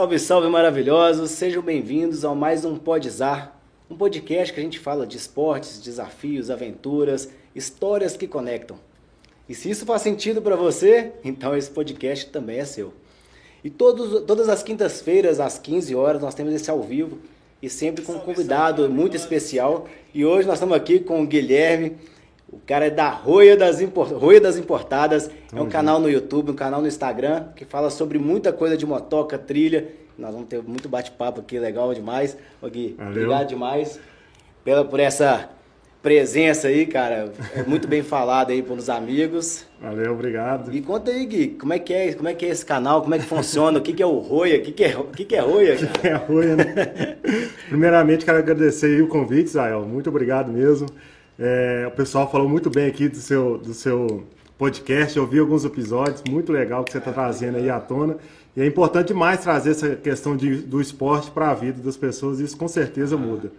Salve, salve maravilhosos! Sejam bem-vindos a mais um Podzar, um podcast que a gente fala de esportes, desafios, aventuras, histórias que conectam. E se isso faz sentido para você, então esse podcast também é seu. E todos, todas as quintas-feiras, às 15 horas, nós temos esse ao vivo e sempre com um convidado muito especial. E hoje nós estamos aqui com o Guilherme, o cara é da Roia das, Import... Roia das Importadas. é um canal no YouTube, um canal no Instagram que fala sobre muita coisa de motoca, trilha. Nós vamos ter muito bate-papo aqui, legal demais. Ô Gui, Valeu. obrigado demais pela, por essa presença aí, cara. É muito bem falado aí pelos amigos. Valeu, obrigado. E conta aí, Gui, como é que é, como é, que é esse canal, como é que funciona, o que, que é o Roia, o que, que, é, o que, que é Roia, cara? O que, que é Roia, né? Primeiramente, quero agradecer aí o convite, Zael. Muito obrigado mesmo. É, o pessoal falou muito bem aqui do seu, do seu podcast, eu vi alguns episódios, muito legal que você está trazendo aí à tona. E é importante demais trazer essa questão de, do esporte para a vida das pessoas, isso com certeza muda.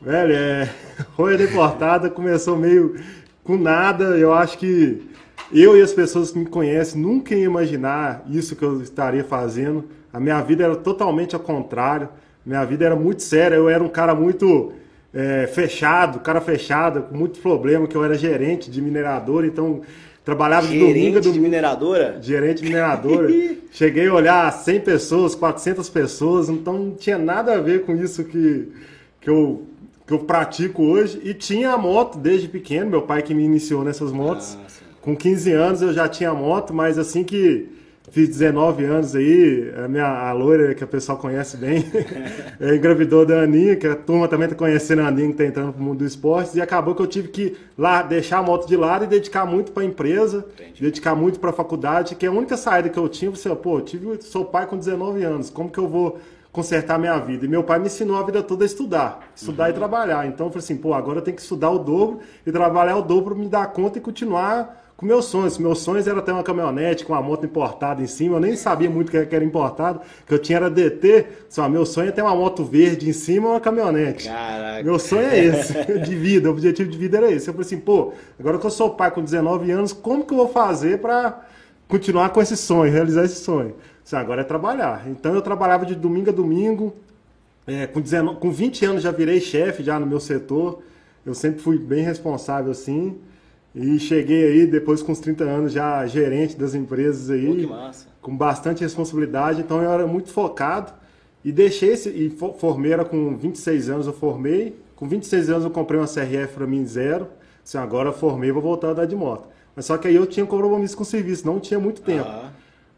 Velho, é, Roia Deportada começou meio com nada, eu acho que eu e as pessoas que me conhecem nunca iam imaginar isso que eu estaria fazendo. A minha vida era totalmente ao contrário, minha vida era muito séria, eu era um cara muito é, fechado, cara fechado, com muito problema, que eu era gerente de mineradora, então trabalhava gerente de domingo domingo. de mineradora? Gerente de mineradora. Cheguei a olhar 100 pessoas, 400 pessoas, então não tinha nada a ver com isso que, que, eu, que eu pratico hoje. E tinha a moto desde pequeno, meu pai que me iniciou nessas motos. Ah, com 15 anos eu já tinha moto, mas assim que Fiz 19 anos aí, a minha a loira, que o pessoal conhece bem, é, engravidou da Aninha, que a turma também está conhecendo a Aninha, que está entrando para o mundo do esporte, e acabou que eu tive que lá deixar a moto de lado e dedicar muito para a empresa, Entendi. dedicar muito para a faculdade, que é a única saída que eu tinha, você, pô, eu tive, sou pai com 19 anos, como que eu vou consertar minha vida? E meu pai me ensinou a vida toda a estudar, estudar uhum. e trabalhar. Então eu falei assim, pô, agora eu tenho que estudar o dobro e trabalhar o dobro para me dar conta e continuar com meus sonhos. Meus sonhos era ter uma caminhonete com uma moto importada em cima. Eu nem sabia muito que era importado, que eu tinha era DT. Só meu sonho é ter uma moto verde em cima e uma caminhonete. Caraca. Meu sonho é esse, de vida. O objetivo de vida era esse. Eu falei assim, pô, agora que eu sou pai com 19 anos, como que eu vou fazer para continuar com esse sonho, realizar esse sonho? Assim, agora é trabalhar. Então eu trabalhava de domingo a domingo. É, com, 19, com 20 anos já virei chefe já no meu setor. Eu sempre fui bem responsável assim. E cheguei aí, depois com uns 30 anos, já gerente das empresas aí. Pô, com bastante responsabilidade, então eu era muito focado. E deixei esse, e formei, era com 26 anos eu formei. Com 26 anos eu comprei uma CRF para mim zero. Assim, agora eu formei, vou voltar a dar de moto. Mas só que aí eu tinha compromisso com o serviço, não tinha muito tempo. Ah.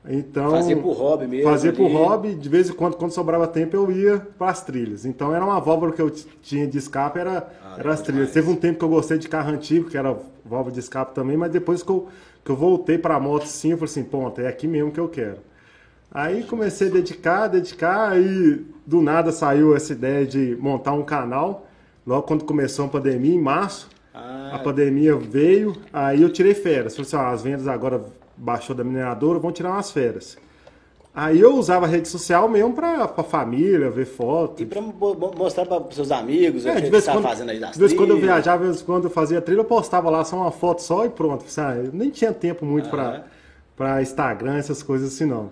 Então, fazia por hobby mesmo. Fazia ali. por hobby, de vez em quando, quando sobrava tempo, eu ia para as trilhas. Então era uma válvula que eu tinha de escape, era, ah, era as trilhas. Teve um tempo que eu gostei de carro antigo, que era válvula de escape também, mas depois que eu, que eu voltei para a moto sim, eu falei assim, ponto, é aqui mesmo que eu quero. Aí comecei a dedicar, dedicar, e do nada saiu essa ideia de montar um canal. Logo quando começou a pandemia, em março, ah. a pandemia veio, aí eu tirei férias. Falei assim, ó, as vendas agora baixou da mineradora, vão tirar umas férias. Aí eu usava a rede social mesmo pra, pra família, ver fotos. E pra mostrar pra seus amigos é, o que você tá fazendo aí das De vez quando eu viajava, de vez quando eu fazia trilha, eu postava lá só uma foto só e pronto. Sabe? Eu nem tinha tempo muito ah, pra, pra Instagram, essas coisas assim não.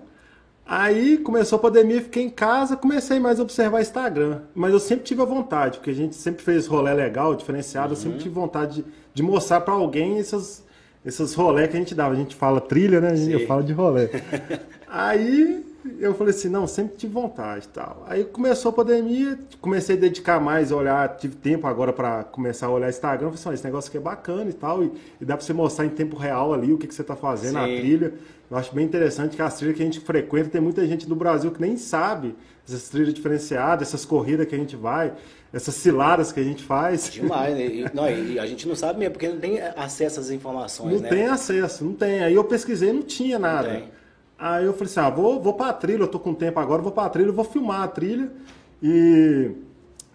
Aí começou a pandemia, fiquei em casa, comecei mais a observar Instagram. Mas eu sempre tive a vontade, porque a gente sempre fez rolê legal, diferenciado, uhum. eu sempre tive vontade de, de mostrar para alguém essas, esses rolé que a gente dava. A gente fala trilha, né? Eu falo de rolé. Aí eu falei assim, não, sempre tive vontade e tal. Aí começou a pandemia, comecei a dedicar mais a olhar, tive tempo agora para começar a olhar Instagram, falei assim, esse negócio aqui é bacana e tal, e, e dá para você mostrar em tempo real ali o que, que você está fazendo Sim. na trilha. Eu acho bem interessante que as trilhas que a gente frequenta, tem muita gente do Brasil que nem sabe essas trilhas diferenciadas, essas corridas que a gente vai essas ciladas que a gente faz. Demais, né? E, não, e a gente não sabe mesmo, porque não tem acesso às informações, não né? tem acesso, não tem. Aí eu pesquisei não tinha nada. Não Aí eu falei assim, ah, vou, vou pra trilha, eu tô com tempo agora, vou pra trilha, vou filmar a trilha. E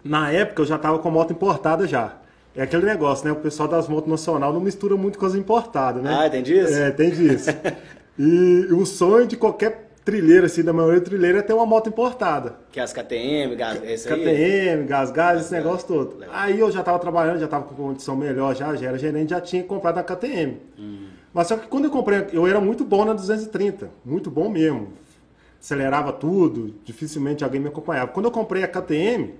na época eu já tava com moto importada já. É aquele negócio, né? O pessoal das motos nacional não mistura muito coisa importada, né? Ah, tem disso? É, tem disso. e o sonho de qualquer trilheira, assim, da maioria trilheira é ter uma moto importada. Que é as KTM, gás, esse KTM, gás, gás, esse negócio todo. Legal. Aí eu já estava trabalhando, já estava com condição melhor, já, já era gerente, já tinha comprado a KTM. Hum. Mas só que quando eu comprei, eu era muito bom na 230, muito bom mesmo. acelerava tudo, dificilmente alguém me acompanhava. Quando eu comprei a KTM,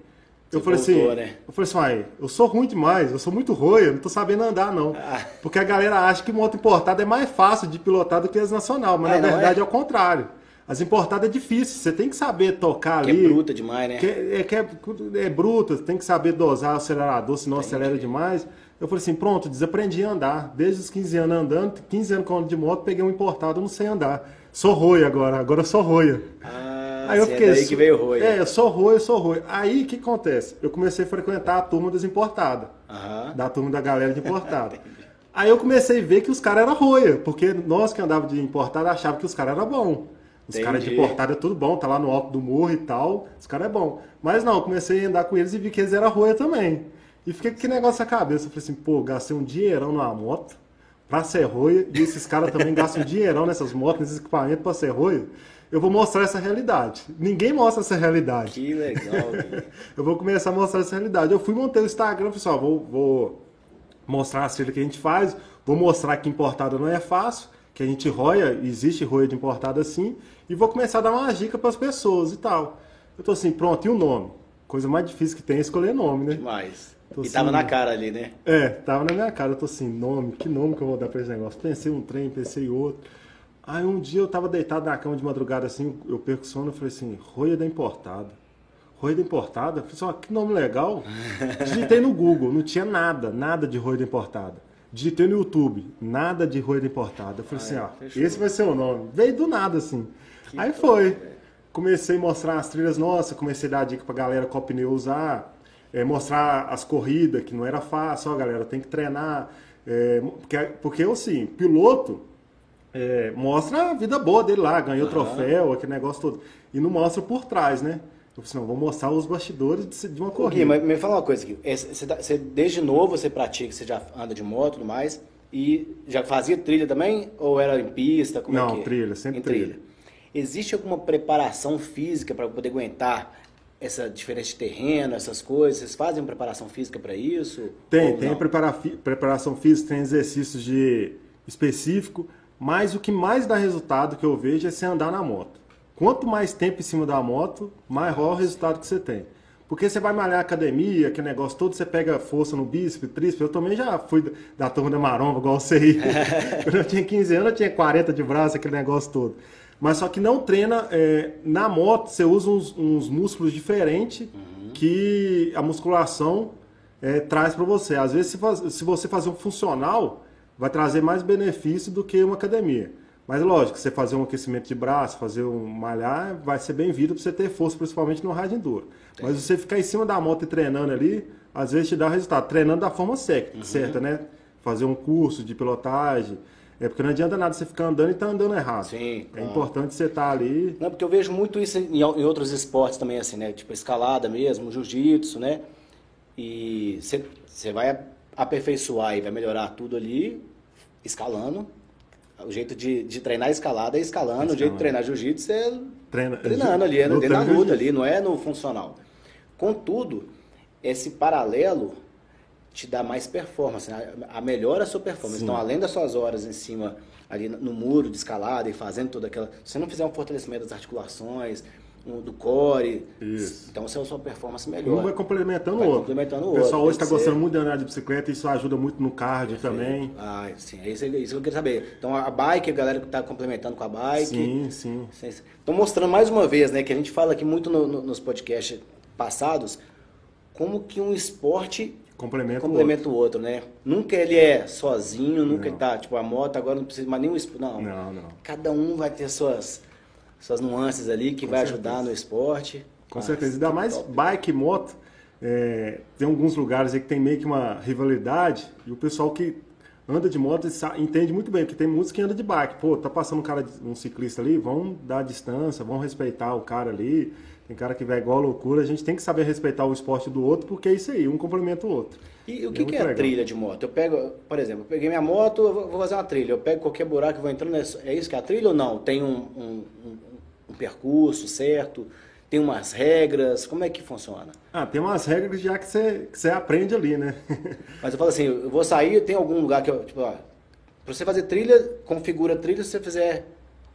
eu Você falei assim, voltou, né? eu falei assim, "Uai, eu sou ruim demais, eu sou muito roia, não tô sabendo andar não. Ah. Porque a galera acha que moto importada é mais fácil de pilotar do que as nacional, mas É, na não verdade é? é? o contrário. As importadas é difícil, você tem que saber tocar Que ali. é bruta demais, né? Que é, é, que é, é bruta, tem que saber dosar o acelerador, senão acelera demais. Eu falei assim, pronto, desaprendi a andar. Desde os 15 anos andando, 15 anos com ando de moto, peguei um importado, não sei andar. Sou roia agora, agora eu sou roia. Ah, Aí eu é fiquei. daí que veio Roy. É, eu sou roia, eu sou roia. Aí o que acontece? Eu comecei a frequentar a turma das importadas. Aham. Da turma da galera de importada. Aí eu comecei a ver que os caras eram roia, porque nós que andávamos de importada achávamos que os caras eram bons. Os caras de importada é tudo bom, tá lá no alto do morro e tal, os caras é bom. Mas não, eu comecei a andar com eles e vi que eles eram roia também. E fiquei com que negócio na cabeça. Eu falei assim, pô, gastei um dinheirão numa moto pra ser roia, e esses caras também gastam um dinheirão nessas motos, nesses equipamentos pra ser roia. Eu vou mostrar essa realidade. Ninguém mostra essa realidade. Que legal. Eu vou começar a mostrar essa realidade. Eu fui montei o Instagram, pessoal, vou, vou mostrar a trilha que a gente faz, vou mostrar que importada não é fácil, que a gente roia, existe roia de importada sim, e vou começar a dar uma dica para as pessoas e tal. Eu tô assim, pronto, e o nome? Coisa mais difícil que tem é escolher nome, né? Demais. Tô E tava sim. na cara ali, né? É, tava na minha cara, eu tô assim, nome, que nome que eu vou dar pra esse negócio? Pensei um trem, pensei outro. Aí um dia eu tava deitado na cama de madrugada assim, eu perco sono, eu falei assim, roia da importada. Roia da importada? Eu falei assim, ó, que nome legal. Digitei no Google, não tinha nada, nada de roia da importada. Digitei no YouTube, nada de roia da importada. Eu falei assim, é, ó, fechou. esse vai ser o nome. Veio do nada, assim. Aí foi. Comecei a mostrar as trilhas nossas, comecei a dar dica pra galera qual pneu usar, é, mostrar as corridas, que não era fácil, ó, galera, tem que treinar. É, porque, porque assim, piloto é, mostra a vida boa dele lá, ganhou troféu, aquele negócio todo. E não mostra por trás, né? Eu falei assim, não, vou mostrar os bastidores de, de uma Gui, corrida. mas me fala uma coisa aqui. É, Você, você- desde novo você pratica, você já anda de moto e tudo mais, e já fazia trilha também? Ou era em pista? Como é Não, que é? trilha, sempre Em trilha. Existe alguma preparação física para poder aguentar essa diferença de terreno, essas coisas? Vocês fazem preparação física para isso? Tem, tem prepara- preparação física, tem exercícios de específico, mas o que mais dá resultado que eu vejo é você andar na moto. Quanto mais tempo em cima da moto, maior o resultado que você tem. Porque você vai malhar academia, aquele negócio todo, você pega força no bíceps, tríceps. Eu também já fui da- da turma da maromba, igual você aí. Quando eu tinha 15 anos, eu tinha 40 de braço, aquele negócio todo. Mas só que não treina. é, na moto, você usa uns, uns músculos diferentes que a musculação é, traz para você. Às vezes, se, faz- se você fazer um funcional, vai trazer mais benefício do que uma academia. Mas lógico, você fazer um aquecimento de braço, fazer um malhar, vai ser bem-vindo para você ter força, principalmente no rádio enduro. Mas você ficar em cima da moto e treinando ali, às vezes te dá resultado. Treinando da forma certa, Uhum. certa né? Fazer um curso de pilotagem. É porque não adianta nada você ficar andando e tá andando errado. Sim, É importante você estar ali. Não, porque eu vejo muito isso em, em outros esportes também, assim, né? Tipo escalada mesmo, jiu-jitsu, né? E você- você vai aperfeiçoar e vai melhorar tudo ali escalando. O jeito de, de treinar escalada é escalando, o jeito de treinar jiu-jitsu é Treina, treinando ali, é lutando luta ali, não é no funcional. Contudo, esse paralelo te dá mais performance, né? a melhora a sua performance. Sim. Então, além das suas horas em cima ali no muro de escalada e fazendo toda aquela, se você não fizer um fortalecimento das articulações, um- do core, Isso. então a sua performance Um melhora. vai complementando Vai o outro. complementando o o pessoal outro, hoje está que gostando ser. muito de andar de bicicleta, isso ajuda muito no cardio também. Ah, sim, é isso, é isso que eu queria saber. Então a bike, a galera que está complementando com a bike. Sim, sim. Estou mostrando mais uma vez, né, que a gente fala aqui muito no- no- nos podcasts passados, como que um esporte Complementa, complementa o outro, né? Nunca ele é sozinho, nunca Não. ele tá, tipo, a moto agora não precisa mais nenhum esporte. o Não. outro. Não, não. Cada um vai ter suas, suas nuances ali que Com vai certeza. ajudar no esporte. Com Ah, certeza. Ainda que mais top. bike e moto. é, tem alguns lugares aí que tem meio que uma rivalidade e o pessoal que anda de moto entende muito bem, porque tem muitos que andam de bike. Pô, tá passando um cara, um ciclista ali, vão dar distância, vão respeitar o cara ali. Tem cara que vai igual loucura. A gente tem que saber respeitar o esporte do outro, porque é isso aí, um complementa o outro. E o É que, que é a legal. trilha de moto? Eu pego, por exemplo, eu peguei minha moto, eu vou fazer uma trilha. Eu pego qualquer buraco e vou entrando. É é isso que é a trilha ou não? Tem um, um- um- um percurso certo? Tem umas regras? Como é que funciona? Ah, tem umas regras já que você, que você aprende ali, né? Mas eu falo assim, eu vou sair, tem algum lugar que eu, tipo, ó, pra você fazer trilha, configura trilha, se você fizer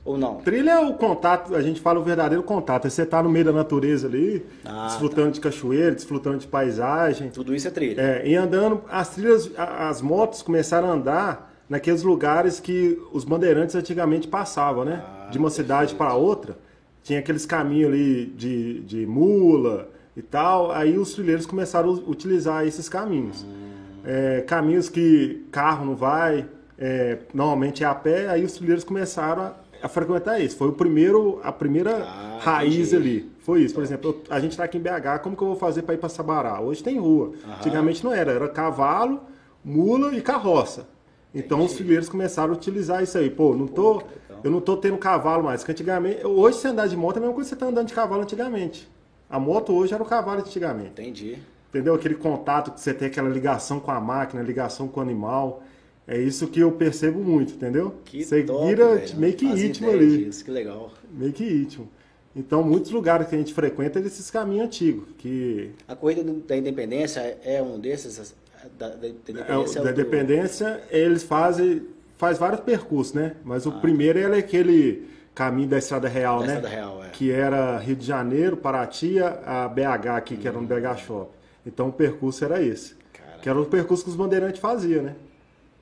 Ou não? Trilha é o contato, a gente fala o verdadeiro contato. É você tá no meio da natureza ali, Ah, desfrutando de cachoeira, desfrutando de paisagem. Tudo isso é trilha. É, e andando, as trilhas, as motos começaram a andar naqueles lugares que os bandeirantes antigamente passavam, né? Ah, de uma cidade para outra. Tinha aqueles caminhos ali de, de mula e tal. Aí os trilheiros começaram a utilizar esses caminhos. Hum. É, caminhos que carro não vai, é, normalmente é a pé. Aí os trilheiros começaram a, a frequentar isso. Foi o primeiro, a primeira Ah, raiz entendi. ali. Foi isso. Por exemplo, eu- a gente está aqui em BH, como que eu vou fazer para ir para Sabará? Hoje tem rua. Antigamente não era, era cavalo, mula e carroça. Então os trilheiros começaram a utilizar isso aí. Pô, não tô, legal. eu não tô tendo cavalo mais. Que antigamente, hoje você andar de moto é a mesma coisa que você tá andando de cavalo antigamente. A moto hoje era o cavalo antigamente. Entendi. Entendeu? Aquele contato que você tem, aquela ligação com a máquina, ligação com o animal. É isso que eu percebo muito, entendeu? Que você top, vira velho. meio que ideia ali. disso, Que legal. Meio que íntimo. Então, muitos lugares que a gente frequenta é desses caminhos antigos, que A corrida do- da independência é um desses? Da, da- da é, independência o- é da o do- dependência, eles fazem faz vários percursos, né? Mas o Ah. primeiro é aquele caminho da Estrada Real, Da né? Estrada Real, é. Que era Rio de Janeiro, Paraty, a BH aqui, que era no BH Shop. Então o percurso era esse. Cara. Que era o percurso que os bandeirantes faziam, né?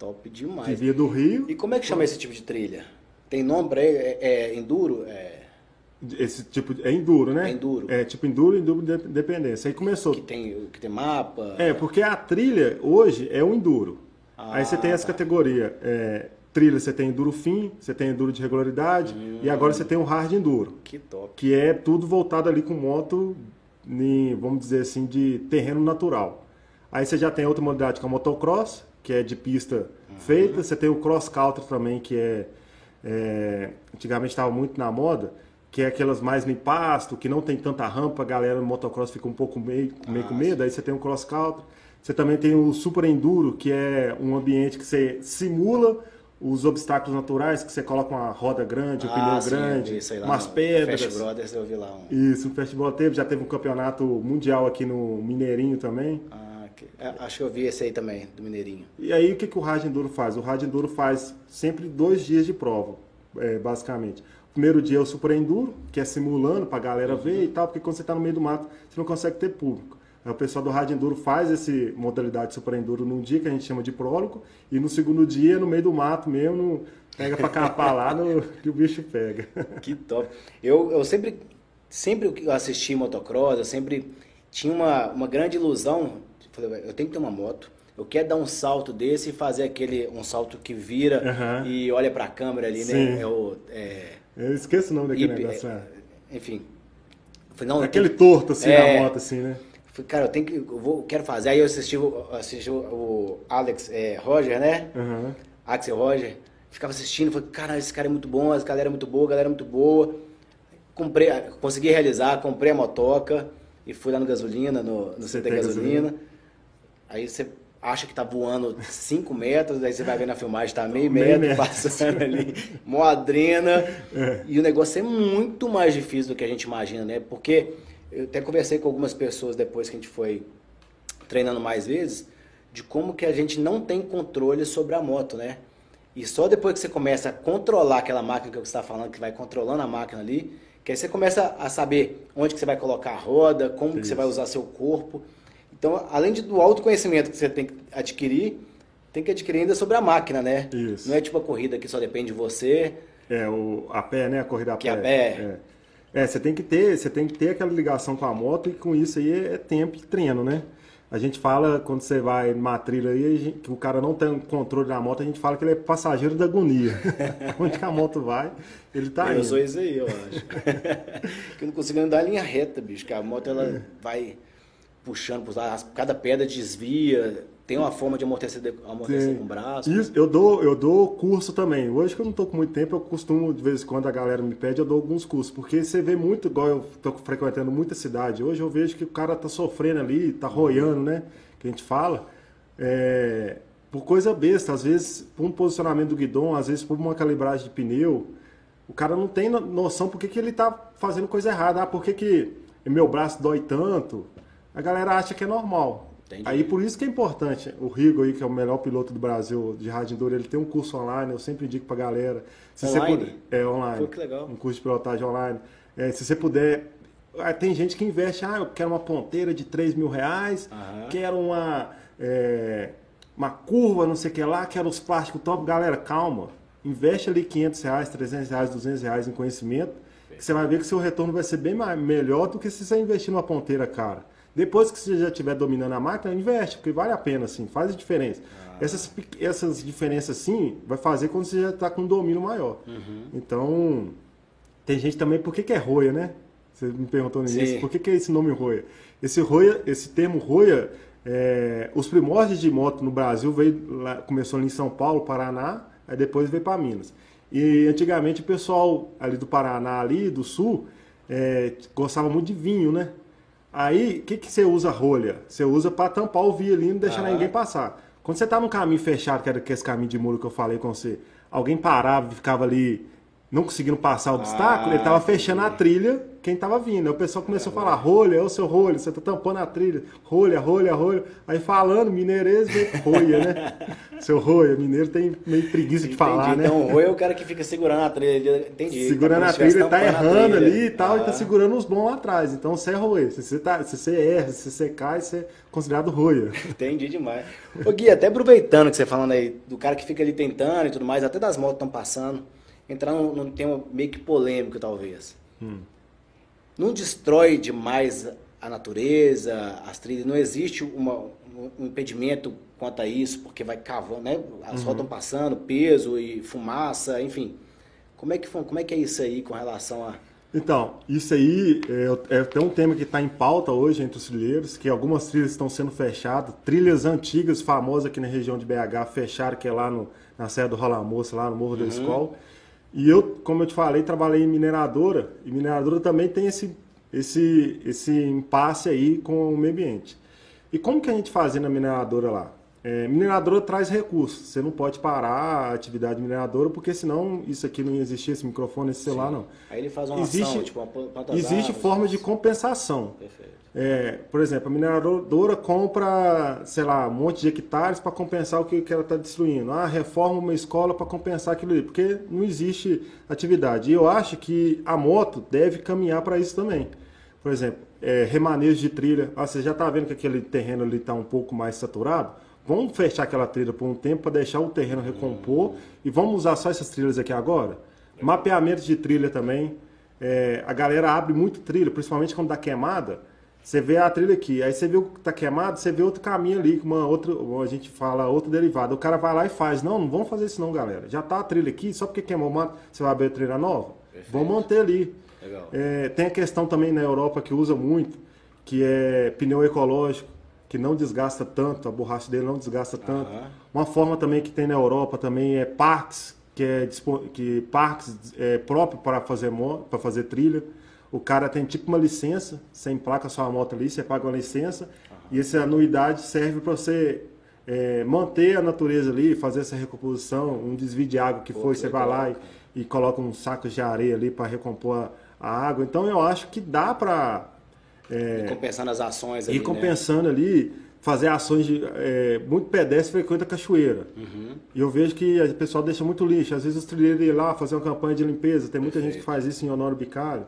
Top Que demais. via do Rio, E como é que chama esse tipo de trilha? Tem nome ele? É, é enduro? É, esse tipo de, é enduro, né? É enduro. É tipo enduro e enduro de dependência. Aí começou. que, tem, que tem mapa? É, porque a trilha hoje é o enduro. Ah, Aí você tem essa tá. categoria. é, trilha, você tem enduro fim, você tem enduro de regularidade, e Hum. agora você tem o hard enduro, Que top. que é tudo voltado ali com moto, em, vamos dizer assim, de terreno natural. Aí você já tem outra modalidade que é o motocross, que é de pista Uhum. feita. Você tem o cross country também, que é, é, antigamente estava muito na moda, que é aquelas mais em pasto, que não tem tanta rampa, a galera no motocross fica um pouco meio, meio Ah, com medo. Aí você tem o cross country. Você também tem o super enduro, que é um ambiente que você simula os obstáculos naturais, que você coloca uma roda grande, um Ah, pneu sim, grande, vi lá umas no pedras. Fast Brothers eu vi lá um. Isso, o festival teve, já teve um campeonato mundial aqui no Mineirinho também. Ah, que- é, acho que eu vi esse aí também, do Mineirinho. E aí o que, que o Rádio Enduro faz? O Rádio Enduro faz sempre dois dias de prova, é, basicamente. O primeiro dia é o Super Enduro, que é simulando pra galera ver e tal, porque quando você tá no meio do mato, você não consegue ter público. Aí o pessoal do Rádio Enduro faz essa modalidade Super Enduro num dia que a gente chama de prólogo, e no segundo dia, no meio do mato mesmo, no- pega pra capar lá no, que o bicho pega. Que top. Eu, eu sempre, sempre assisti motocross, eu sempre tinha uma, uma grande ilusão. Falei, "Ué, eu tenho que ter uma moto. Eu quero dar um salto desse e fazer aquele um salto que vira Aham. e olha pra câmera ali, Sim. né? É o, é, Eu esqueço o nome daquele hip- negócio. é, lá. enfim. Falei, não, Aquele tenho- torto assim É. na moto, assim, né? falei, cara, eu tenho que, eu vou, quero fazer. Aí eu assisti, o- assisti o, o Alex é, Roger, né? Aham. Axel Roger, ficava assistindo, falei, cara, esse cara é muito bom, essa galera é muito boa, a galera é muito boa. Comprei, consegui realizar, comprei a motoca e fui lá no gasolina, no, no CT CT gasolina. Gasolina. Aí você acha que tá voando 5 metros, aí você vai ver na filmagem, tá meio Meio metro, metro. passando ali, mó adrena. É. E o negócio é muito mais difícil do que a gente imagina, né? Porque eu até conversei com algumas pessoas depois que a gente foi treinando mais vezes, de como que a gente não tem controle sobre a moto, né? E só depois que você começa a controlar aquela máquina que você está falando, que vai controlando a máquina ali, que aí você começa a saber onde que você vai colocar a roda, como que você vai usar seu corpo. Então, além do autoconhecimento que você tem que adquirir, tem que adquirir ainda sobre a máquina, né? Isso. Não é tipo a corrida que só depende de você. É, o, a pé, né? A corrida a Que pé. a pé. É. É, você tem que ter, você tem que ter aquela ligação com a moto e com isso aí é tempo e treino, né? A gente fala, quando você vai numa trilha aí, gente- que o cara não tem controle da moto, a gente fala que ele é passageiro da agonia. Onde que a moto vai, ele tá eu indo. sou isso aí, eu acho. que eu não consigo andar em linha reta, bicho. Que a moto ela É. vai puxando lados, cada pedra desvia, tem uma forma de amortecer, amortecer com o braço. Isso, eu dou, eu dou curso também. Hoje que eu não tô com muito tempo, eu costumo, de vez em quando a galera me pede, eu dou alguns cursos. Porque você vê muito, igual eu tô frequentando muita cidade, hoje eu vejo que o cara tá sofrendo ali, tá roiando, né? Que a gente fala. É, por coisa besta, às vezes por um posicionamento do guidão, às vezes por uma calibragem de pneu. O cara não tem no- noção por que, que ele tá fazendo coisa errada. Ah, por que, que meu braço dói tanto? A galera acha que é normal. Entendi. Aí por isso que é importante. O Rigo aí, que é o melhor piloto do Brasil de rádio enduro, ele tem um curso online, eu sempre indico pra galera. Se online? Você puder, é online. Pô, que legal. Um curso de pilotagem online. É, se você puder. Ah, tem gente que investe, ah, eu quero uma ponteira de 3 mil reais, uhum. quero uma, é, uma curva, não sei o que lá, quero os plásticos top. Galera, calma. Investe ali 500 reais, 300 reais, 200 reais em conhecimento, que você vai ver que seu retorno vai ser bem mais, melhor do que se você investir numa ponteira cara. Depois que você já estiver dominando a máquina, investe, porque vale a pena, assim, faz a diferença. Ah. Essas, essas diferenças, sim, vai fazer quando você já está com um domínio maior. Uhum. Então, tem gente também, por que, que é roia, né? Você me perguntou início, por que, que é esse nome roia? Esse roia, esse termo roia, é, os primórdios de moto no Brasil veio lá, começou ali em São Paulo, Paraná, aí depois veio para Minas. E antigamente o pessoal ali do Paraná, ali do sul, é, gostava muito de vinho, né? Aí, o que, que você usa rolha? Você usa para tampar o via ali e não deixar ah. ninguém passar. Quando você tá num caminho fechado, que era esse caminho de muro que eu falei com você, alguém parava e ficava ali não conseguindo passar o obstáculo, ah, ele estava fechando a trilha, quem estava vindo. Aí o pessoal começou a falar, rolha, é o seu rolha, você está tampando a trilha, rolha, rolha, rolha. Aí falando, mineirês, rolha, né? seu rolha, mineiro tem meio preguiça de falar, né? Então, rolha é o cara que fica segurando a trilha, entendi. Segurando a trilha, tá errando ali e tal, ah. e tá segurando os bons lá atrás. Então você é rolha. Se você, tá, se você erra, se você cai, você é considerado rolha. Entendi demais. Ô Gui, até aproveitando que você falando aí, do cara que fica ali tentando e tudo mais, até das motos estão passando entrar num, num tema meio que polêmico, talvez. Hum. Não destrói demais a natureza, as trilhas, não existe uma, um impedimento quanto a isso, porque vai cavando, né? As uhum. rodas estão passando, peso e fumaça, enfim. Como é que, como é, que é isso aí com relação a. Então, isso aí é, é, tem um tema que está em pauta hoje entre os trilheiros, que algumas trilhas estão sendo fechadas, trilhas antigas, famosas aqui na região de BH, fecharam, que é lá no, na Serra do Rola Moça, lá no Morro uhum. da Escola. E eu, como eu te falei, trabalhei em mineradora, e mineradora também tem esse, esse, esse impasse aí com o meio ambiente. E como que a gente fazia na mineradora lá? É, mineradora traz recursos, você não pode parar a atividade mineradora, porque senão isso aqui não ia existir, esse microfone, esse celular, Sim. não. Aí ele faz uma existe, ação, tipo uma Existe forma de compensação. Perfeito. É, por exemplo, a mineradora compra, sei lá, um monte de hectares para compensar o que, que ela está destruindo. Ah, reforma uma escola para compensar aquilo ali, porque não existe atividade. E eu acho que a moto deve caminhar para isso também. Por exemplo, é, remanejo de trilha. Ah, você já está vendo que aquele terreno ali está um pouco mais saturado? Vamos fechar aquela trilha por um tempo para deixar o terreno recompor e vamos usar só essas trilhas aqui agora? Mapeamento de trilha também. É, a galera abre muito trilha, principalmente quando dá queimada você vê a trilha aqui, aí você vê o que tá queimado, você vê outro caminho ali, uma outra, a gente fala outro derivado. O cara vai lá e faz. Não, não vamos fazer isso não, galera. Já tá a trilha aqui, só porque queimou mato, você vai abrir a trilha nova? Perfeito. Vamos manter ali. É, tem a questão também na Europa que usa muito, que é pneu ecológico, que não desgasta tanto, a borracha dele não desgasta tanto. Uhum. Uma forma também que tem na Europa também é parques, que é que parques é, próprio para fazer para fazer trilha. O cara tem tipo uma licença, sem placa sua moto ali, você paga uma licença, uhum. e essa anuidade serve para você é, manter a natureza ali, fazer essa recomposição, um desvio de água que Pô, foi, que você legal, vai lá e, e, coloca um saco de areia ali para recompor a, a, água. Então eu acho que dá para. É, ir compensando as ações ali. Né? compensando né? ali, fazer ações de. É, muito pedestre frequenta cachoeira. Uhum. E eu vejo que o pessoal deixa muito lixo. Às vezes os trilheiros ir lá fazer uma campanha de limpeza, tem muita Perfeito. gente que faz isso em Honório Bicalho.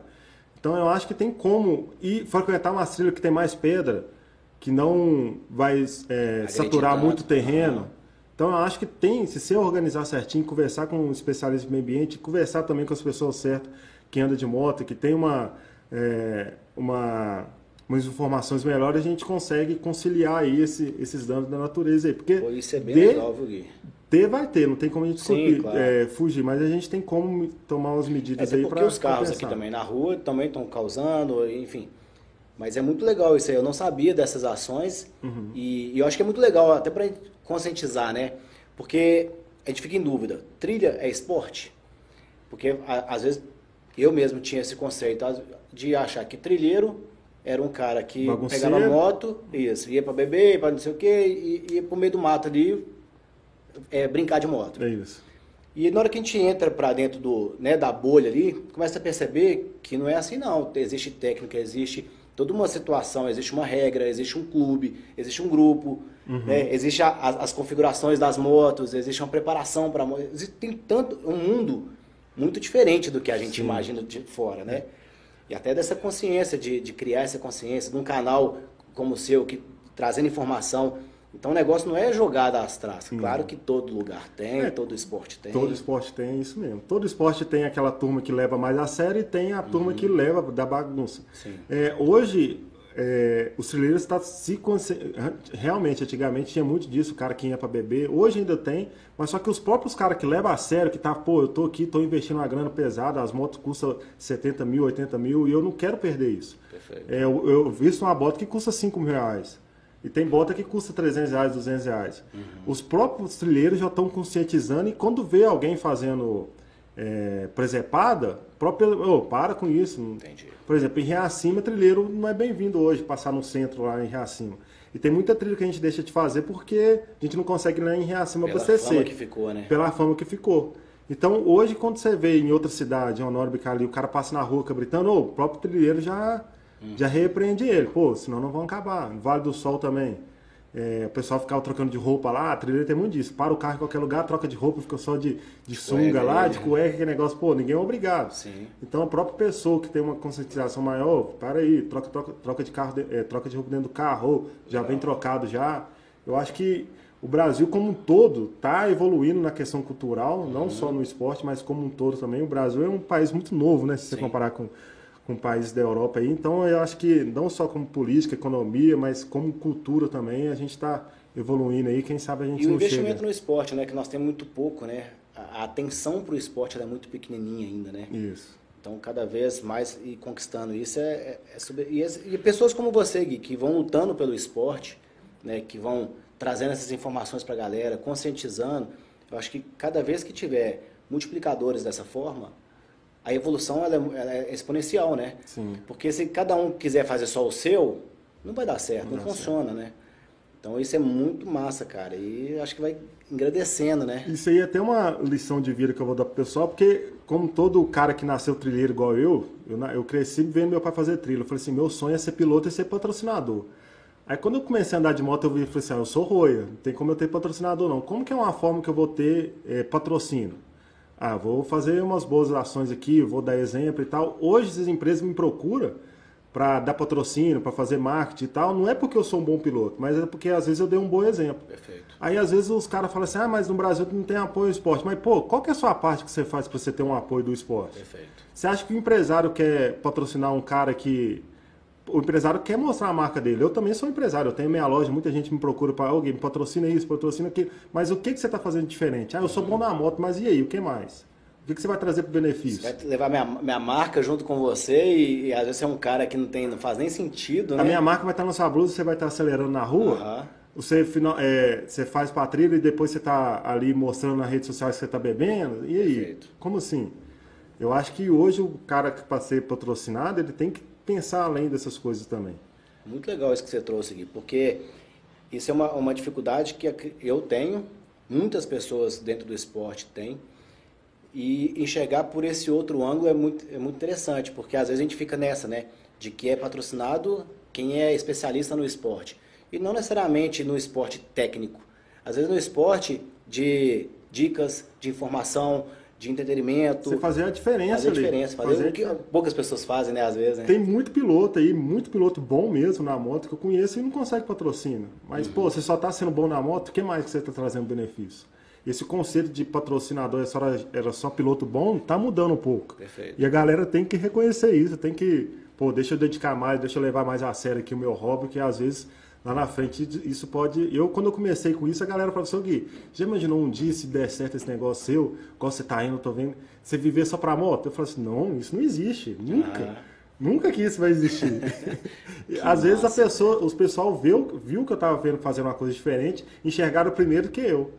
Então eu acho que tem como ir frequentar uma trilha que tem mais pedra, que não vai é, saturar muito o terreno. Então eu acho que tem, se você organizar certinho, conversar com um especialista de meio ambiente, conversar também com as pessoas certas que andam de moto, que tem uma, é, uma umas informações melhores, a gente consegue conciliar aí esse, esses danos da natureza aí. Porque Pô, isso é bem de, legal, Gui? Ter vai ter, não tem como a gente Sim, claro. é, fugir, mas a gente tem como tomar umas medidas é, aí para porque os carros aqui também na rua também estão causando, enfim. Mas é muito legal isso aí. Eu não sabia dessas ações uhum. e, e, eu acho que é muito legal até para conscientizar, né? Porque a gente fica em dúvida. Trilha é esporte? Porque a, às vezes eu mesmo tinha esse conceito de achar que trilheiro era um cara que pegava moto, isso, ia para beber, para não sei o quê, e ia pro meio do mato ali, é, brincar de moto. É isso. E na hora que a gente entra para dentro do, né, da bolha ali, começa a perceber que não é assim não. Existe técnica, existe toda uma situação, existe uma regra, existe um clube, existe um grupo, uhum. né? existe a, a, as configurações das motos, existe uma preparação para tem tanto um mundo muito diferente do que a gente Sim. imagina de fora, né? E até dessa consciência de, de criar essa consciência de um canal como o seu que trazendo informação então o negócio não é jogada às traças. Claro que todo lugar tem, é, todo esporte tem. Todo esporte tem, isso mesmo. Todo esporte tem aquela turma que leva mais a sério e tem a turma uhum. que leva da bagunça. É, hoje, é, os trilheiros estão tá se realmente antigamente tinha muito disso, o cara que ia para beber, hoje ainda tem, mas só que os próprios caras que levam a sério, que tá, pô, eu tô aqui, tô investindo uma grana pesada, as motos custam 70 mil, 80 mil, e eu não quero perder isso. É, eu, eu visto uma bota que custa 5 mil reais. E tem bota que custa 300 reais, 200 reais. Uhum. Os próprios trilheiros já estão conscientizando e quando vê alguém fazendo é, presepada, próprio, oh, para com isso. Entendi. Por exemplo, em Reacima, trilheiro não é bem-vindo hoje passar no centro lá em Reacima. E tem muita trilha que a gente deixa de fazer porque a gente não consegue ir lá em Reacima abastecer. Pela fama que ficou, né? Pela fama que ficou. Então, hoje, quando você vê em outra cidade, em Honório Bicali, o cara passa na rua gritando, oh, o próprio trilheiro já já repreende ele, pô, senão não vão acabar. No Vale do Sol também. É, o pessoal ficava trocando de roupa lá, a trilha tem muito disso. Para o carro em qualquer lugar, troca de roupa, fica só de, de sunga lá, né? de cueca, aquele negócio. Pô, ninguém é obrigado. Sim. Então a própria pessoa que tem uma conscientização maior, para aí, troca, troca, troca de carro, é, troca de roupa dentro do carro, já vem trocado já. Eu acho que o Brasil como um todo está evoluindo na questão cultural, não uhum. só no esporte, mas como um todo também. O Brasil é um país muito novo, né? Se Sim. você comparar com com países da Europa aí. Então eu acho que não só como política, economia, mas como cultura também, a gente está evoluindo aí, quem sabe a gente e não o investimento chega. no esporte, né, que nós temos muito pouco, né? A atenção para o esporte é muito pequenininha ainda, né? Isso. Então, cada vez mais e conquistando isso é, é, é sobre... e, e, pessoas como você, Gui, que vão lutando pelo esporte, né, que vão trazendo essas informações para a galera, conscientizando. Eu acho que cada vez que tiver multiplicadores dessa forma, a evolução ela é, ela é, exponencial, né? Sim. Porque se cada um quiser fazer só o seu, não vai dar certo, não, não funciona, certo. né? Então isso é muito massa, cara. E acho que vai agradecendo, né? Isso aí é até uma lição de vida que eu vou dar pro pessoal, porque como todo cara que nasceu trilheiro igual eu, eu, eu cresci vendo meu pai fazer trilha. Eu falei assim, meu sonho é ser piloto e ser patrocinador. Aí quando eu comecei a andar de moto, eu vi falei assim, ah, eu sou roia, não tem como eu ter patrocinador não. Como que é uma forma que eu vou ter é, patrocínio? Ah, vou fazer umas boas ações aqui, vou dar exemplo e tal. Hoje as empresas me procuram para dar patrocínio, para fazer marketing e tal. Não é porque eu sou um bom piloto, mas é porque às vezes eu dei um bom exemplo. Perfeito. Aí às vezes os caras falam assim, ah, mas no Brasil não tem apoio ao esporte. Mas pô, qual que é a sua parte que você faz para você ter um apoio do esporte? Perfeito. Você acha que o empresário quer patrocinar um cara que o empresário quer mostrar a marca dele. Eu também sou empresário, eu tenho minha loja, muita gente me procura para alguém, me patrocina isso, patrocina aquilo. Mas o que, que você está fazendo diferente? Ah, eu sou bom na moto, mas e aí? O que mais? O que, que você vai trazer para benefício? Você vai levar minha, minha marca junto com você e, e, às vezes você é um cara que não, tem, não faz nem sentido, né? A minha marca vai estar na sua blusa, você vai estar acelerando na rua. Você, é, você faz para trilha e depois você está ali mostrando na rede social que você está bebendo. E aí? Perfeito. Como assim? Eu acho que hoje o cara que para ser patrocinado, ele tem que pensar além dessas coisas também. Muito legal isso que você trouxe aqui, porque isso é uma, uma dificuldade que eu tenho, muitas pessoas dentro do esporte têm, e enxergar por esse outro ângulo é muito, é muito interessante, porque às vezes a gente fica nessa, né? De que é patrocinado quem é especialista no esporte. E não necessariamente no esporte técnico. Às vezes no esporte de dicas, de informação, de entretenimento. Você fazer a diferença fazer a diferença, fazer, fazer o que poucas pessoas fazem, né, às vezes, né? Tem muito piloto aí, muito piloto bom mesmo na moto que eu conheço e não consegue patrocínio. Mas, uhum. pô, você só está sendo bom na moto, o que mais que você está trazendo benefício? Esse conceito de patrocinador era só, era só piloto bom, tá mudando um pouco. Perfeito. E a galera tem que reconhecer isso, tem que, pô, deixa eu dedicar mais, deixa eu levar mais a sério aqui o meu hobby, que às vezes lá na frente isso pode. Eu, quando eu comecei com isso, a galera falou assim: Gui, já imaginou um dia se der certo esse negócio seu, qual você tá indo, eu tô vendo, você viver só pra moto? Eu falei assim: não, isso não existe, nunca. Ah. Nunca que isso vai existir. Às vezes a pessoa, os pessoal viu, viu que eu estava fazendo uma coisa diferente, enxergaram primeiro que eu.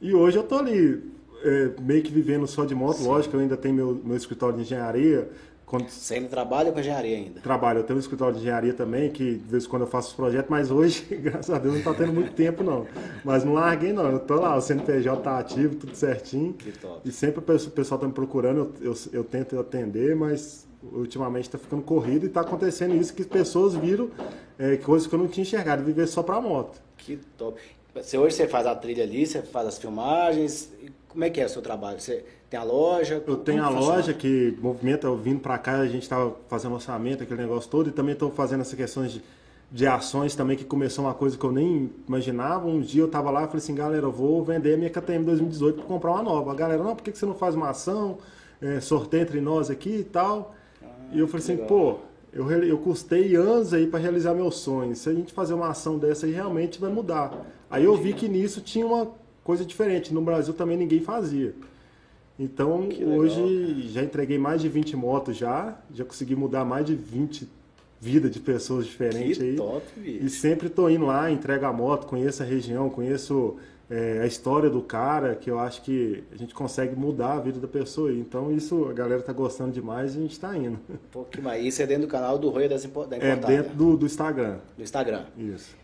E hoje eu tô ali é, meio que vivendo só de moto, Sim. lógico, eu ainda tenho meu, meu escritório de engenharia, quando... Você ainda trabalha com engenharia ainda? Trabalho, eu tenho um escritório de engenharia também, que de vez em quando eu faço os projetos, mas hoje, graças a Deus, não está tendo muito tempo não. Mas não larguei não, eu tô lá, o CNPJ tá ativo, tudo certinho. Que top. E sempre o pessoal está me procurando, eu, eu, eu, tento atender, mas ultimamente está ficando corrido e está acontecendo isso que pessoas viram é, coisas que eu não tinha enxergado, viver só para moto. Que top. Você, hoje você faz a trilha ali, você faz as filmagens. Como é que é o seu trabalho? Você tem a loja? Eu tenho a loja que movimenta, eu vindo para cá, a gente estava fazendo orçamento, aquele negócio todo, e também estou fazendo essas questões de, de ações também, que começou uma coisa que eu nem imaginava. Um dia eu estava lá e falei assim, galera, eu vou vender a minha KTM 2018 para comprar uma nova. A galera, não, por que você não faz uma ação? É, sorteio entre nós aqui e tal. Ah, e eu falei assim, legal. pô, eu, eu custei anos aí para realizar meus sonhos. Se a gente fazer uma ação dessa aí, realmente vai mudar. Aí eu vi que nisso tinha uma coisa diferente. No Brasil também ninguém fazia. Então, hoje já entreguei mais de 20 motos já, já consegui mudar mais de 20 vidas de pessoas diferentes que aí. Top, bicho. E sempre tô indo lá, entrego a moto, conheço a região, conheço é, a história do cara, que eu acho que a gente consegue mudar a vida da pessoa. Então isso a galera tá gostando demais e a gente tá indo. Pô, que mais. Isso é dentro do canal do Roia das da É dentro do, do Instagram. Do Instagram. Isso.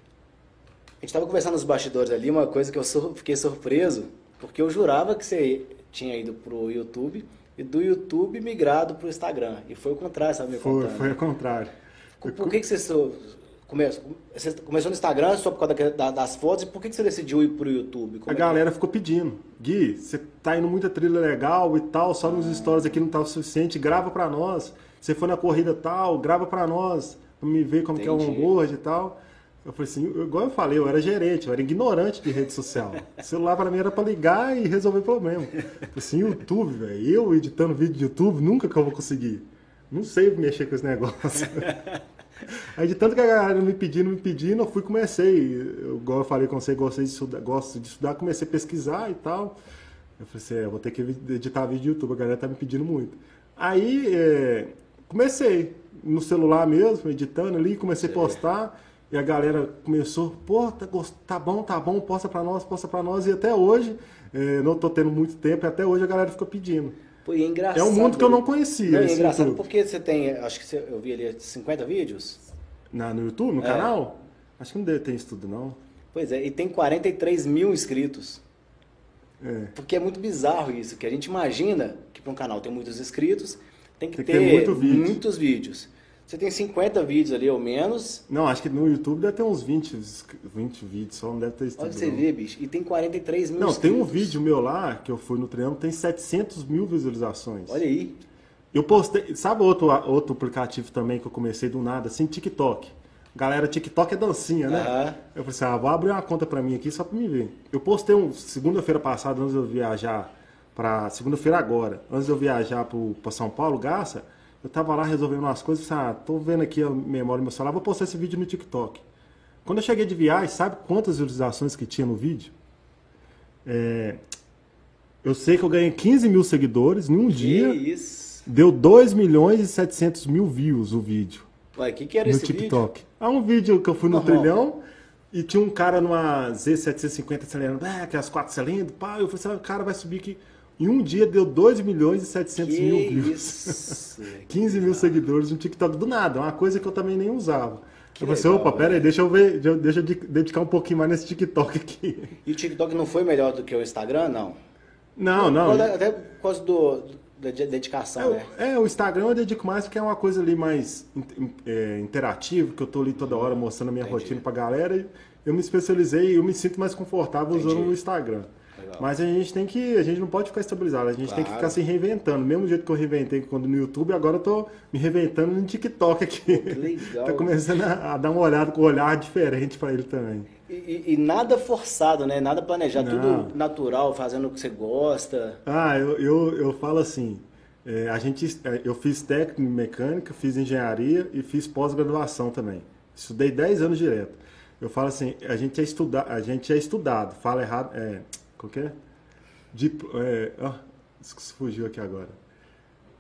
A gente estava conversando nos bastidores ali, uma coisa que eu fiquei surpreso, porque eu jurava que você tinha ido pro YouTube e do YouTube migrado pro Instagram. E foi o contrário, sabe? Foi, contando. foi o contrário. Por, por que, que você Começou, você começou no Instagram só por causa da, das fotos, e por que, que você decidiu ir pro YouTube? Como a é galera que... ficou pedindo. Gui, você tá indo muita trilha legal e tal, só nos ah. stories aqui não tá o suficiente, grava para nós. Você foi na corrida tal, grava para nós, pra me ver como Entendi. que é o onboard e tal. Eu falei assim, igual eu falei, eu era gerente, eu era ignorante de rede social. O celular para mim era para ligar e resolver problema. Eu falei assim, YouTube, velho, eu editando vídeo de YouTube, nunca que eu vou conseguir. Não sei mexer com esse negócio. Aí de tanto que a galera me pedindo, me pedindo, eu fui comecei. Eu, igual eu falei com você, gostei de estudar, gosto de estudar, comecei a pesquisar e tal. Eu falei assim, é, eu vou ter que editar vídeo de YouTube, a galera tá me pedindo muito. Aí é, comecei no celular mesmo, editando ali, comecei a postar. E a galera começou, pô, tá, tá bom, tá bom, posta pra nós, posta pra nós. E até hoje, é, não tô tendo muito tempo, e até hoje a galera fica pedindo. Pô, é engraçado. É um mundo que eu não conhecia. Não, é engraçado YouTube. porque você tem, acho que você, eu vi ali 50 vídeos. Na, no YouTube, no é. canal? Acho que não deve ter isso tudo, não. Pois é, e tem 43 mil inscritos. É. Porque é muito bizarro isso, que a gente imagina que para um canal tem muitos inscritos, tem que, tem que ter, ter muito vídeo. muitos vídeos. Você tem 50 vídeos ali ou menos. Não, acho que no YouTube deve ter uns 20, 20 vídeos, só não deve ter isso. Olha você ver, bicho. E tem 43 mil Não, inscritos. tem um vídeo meu lá, que eu fui no treino, tem 700 mil visualizações. Olha aí. Eu postei, sabe outro, outro aplicativo também que eu comecei do nada, assim, TikTok. Galera, TikTok é dancinha, né? Uhum. Eu falei assim, ah, vou abrir uma conta pra mim aqui só pra me ver. Eu postei um, segunda-feira passada, antes de eu viajar pra, segunda-feira agora, antes de eu viajar pro, pra São Paulo, Garça, eu tava lá resolvendo umas coisas, ah, tô vendo aqui a memória do meu celular, vou postar esse vídeo no TikTok. Quando eu cheguei de viagem, sabe quantas visualizações que tinha no vídeo? É, eu sei que eu ganhei 15 mil seguidores em um que dia. Isso. Deu 2 milhões e 700 mil views o vídeo. Ué, o que, que era no esse TikTok. vídeo? É um vídeo que eu fui no Normal. trilhão e tinha um cara numa Z750 acelerando, ah, aquelas quatro cilindros, pá, eu falei assim, ah, o cara vai subir aqui. Em um dia deu 2 milhões e 700 que mil views. Isso, 15 mil seguidores no TikTok do nada, uma coisa que eu também nem usava. Que eu falei assim, opa, pera aí, deixa eu ver, deixa eu dedicar um pouquinho mais nesse TikTok aqui. E o TikTok não foi melhor do que o Instagram, não? Não, não. Até por causa do, da dedicação, é, né? É, o Instagram eu dedico mais porque é uma coisa ali mais é, interativa, que eu tô ali toda hora mostrando a minha Entendi. rotina pra galera. E eu me especializei, eu me sinto mais confortável Entendi. usando o Instagram. Mas a gente tem que. A gente não pode ficar estabilizado, a gente claro. tem que ficar se reinventando. Mesmo jeito que eu reinventei quando no YouTube, agora eu tô me reinventando no TikTok aqui. Que legal. tá começando a, a, dar uma olhada com um olhar diferente para ele também. E, e, e, nada forçado, né? Nada planejado, não. tudo natural, fazendo o que você gosta. Ah, eu, eu, eu falo assim. É, a gente, é, eu fiz técnico em mecânica, fiz engenharia e fiz pós-graduação também. Estudei 10 anos direto. Eu falo assim, a gente é, estuda, a gente é estudado, fala errado, é, qual que é? Oh, fugiu aqui agora.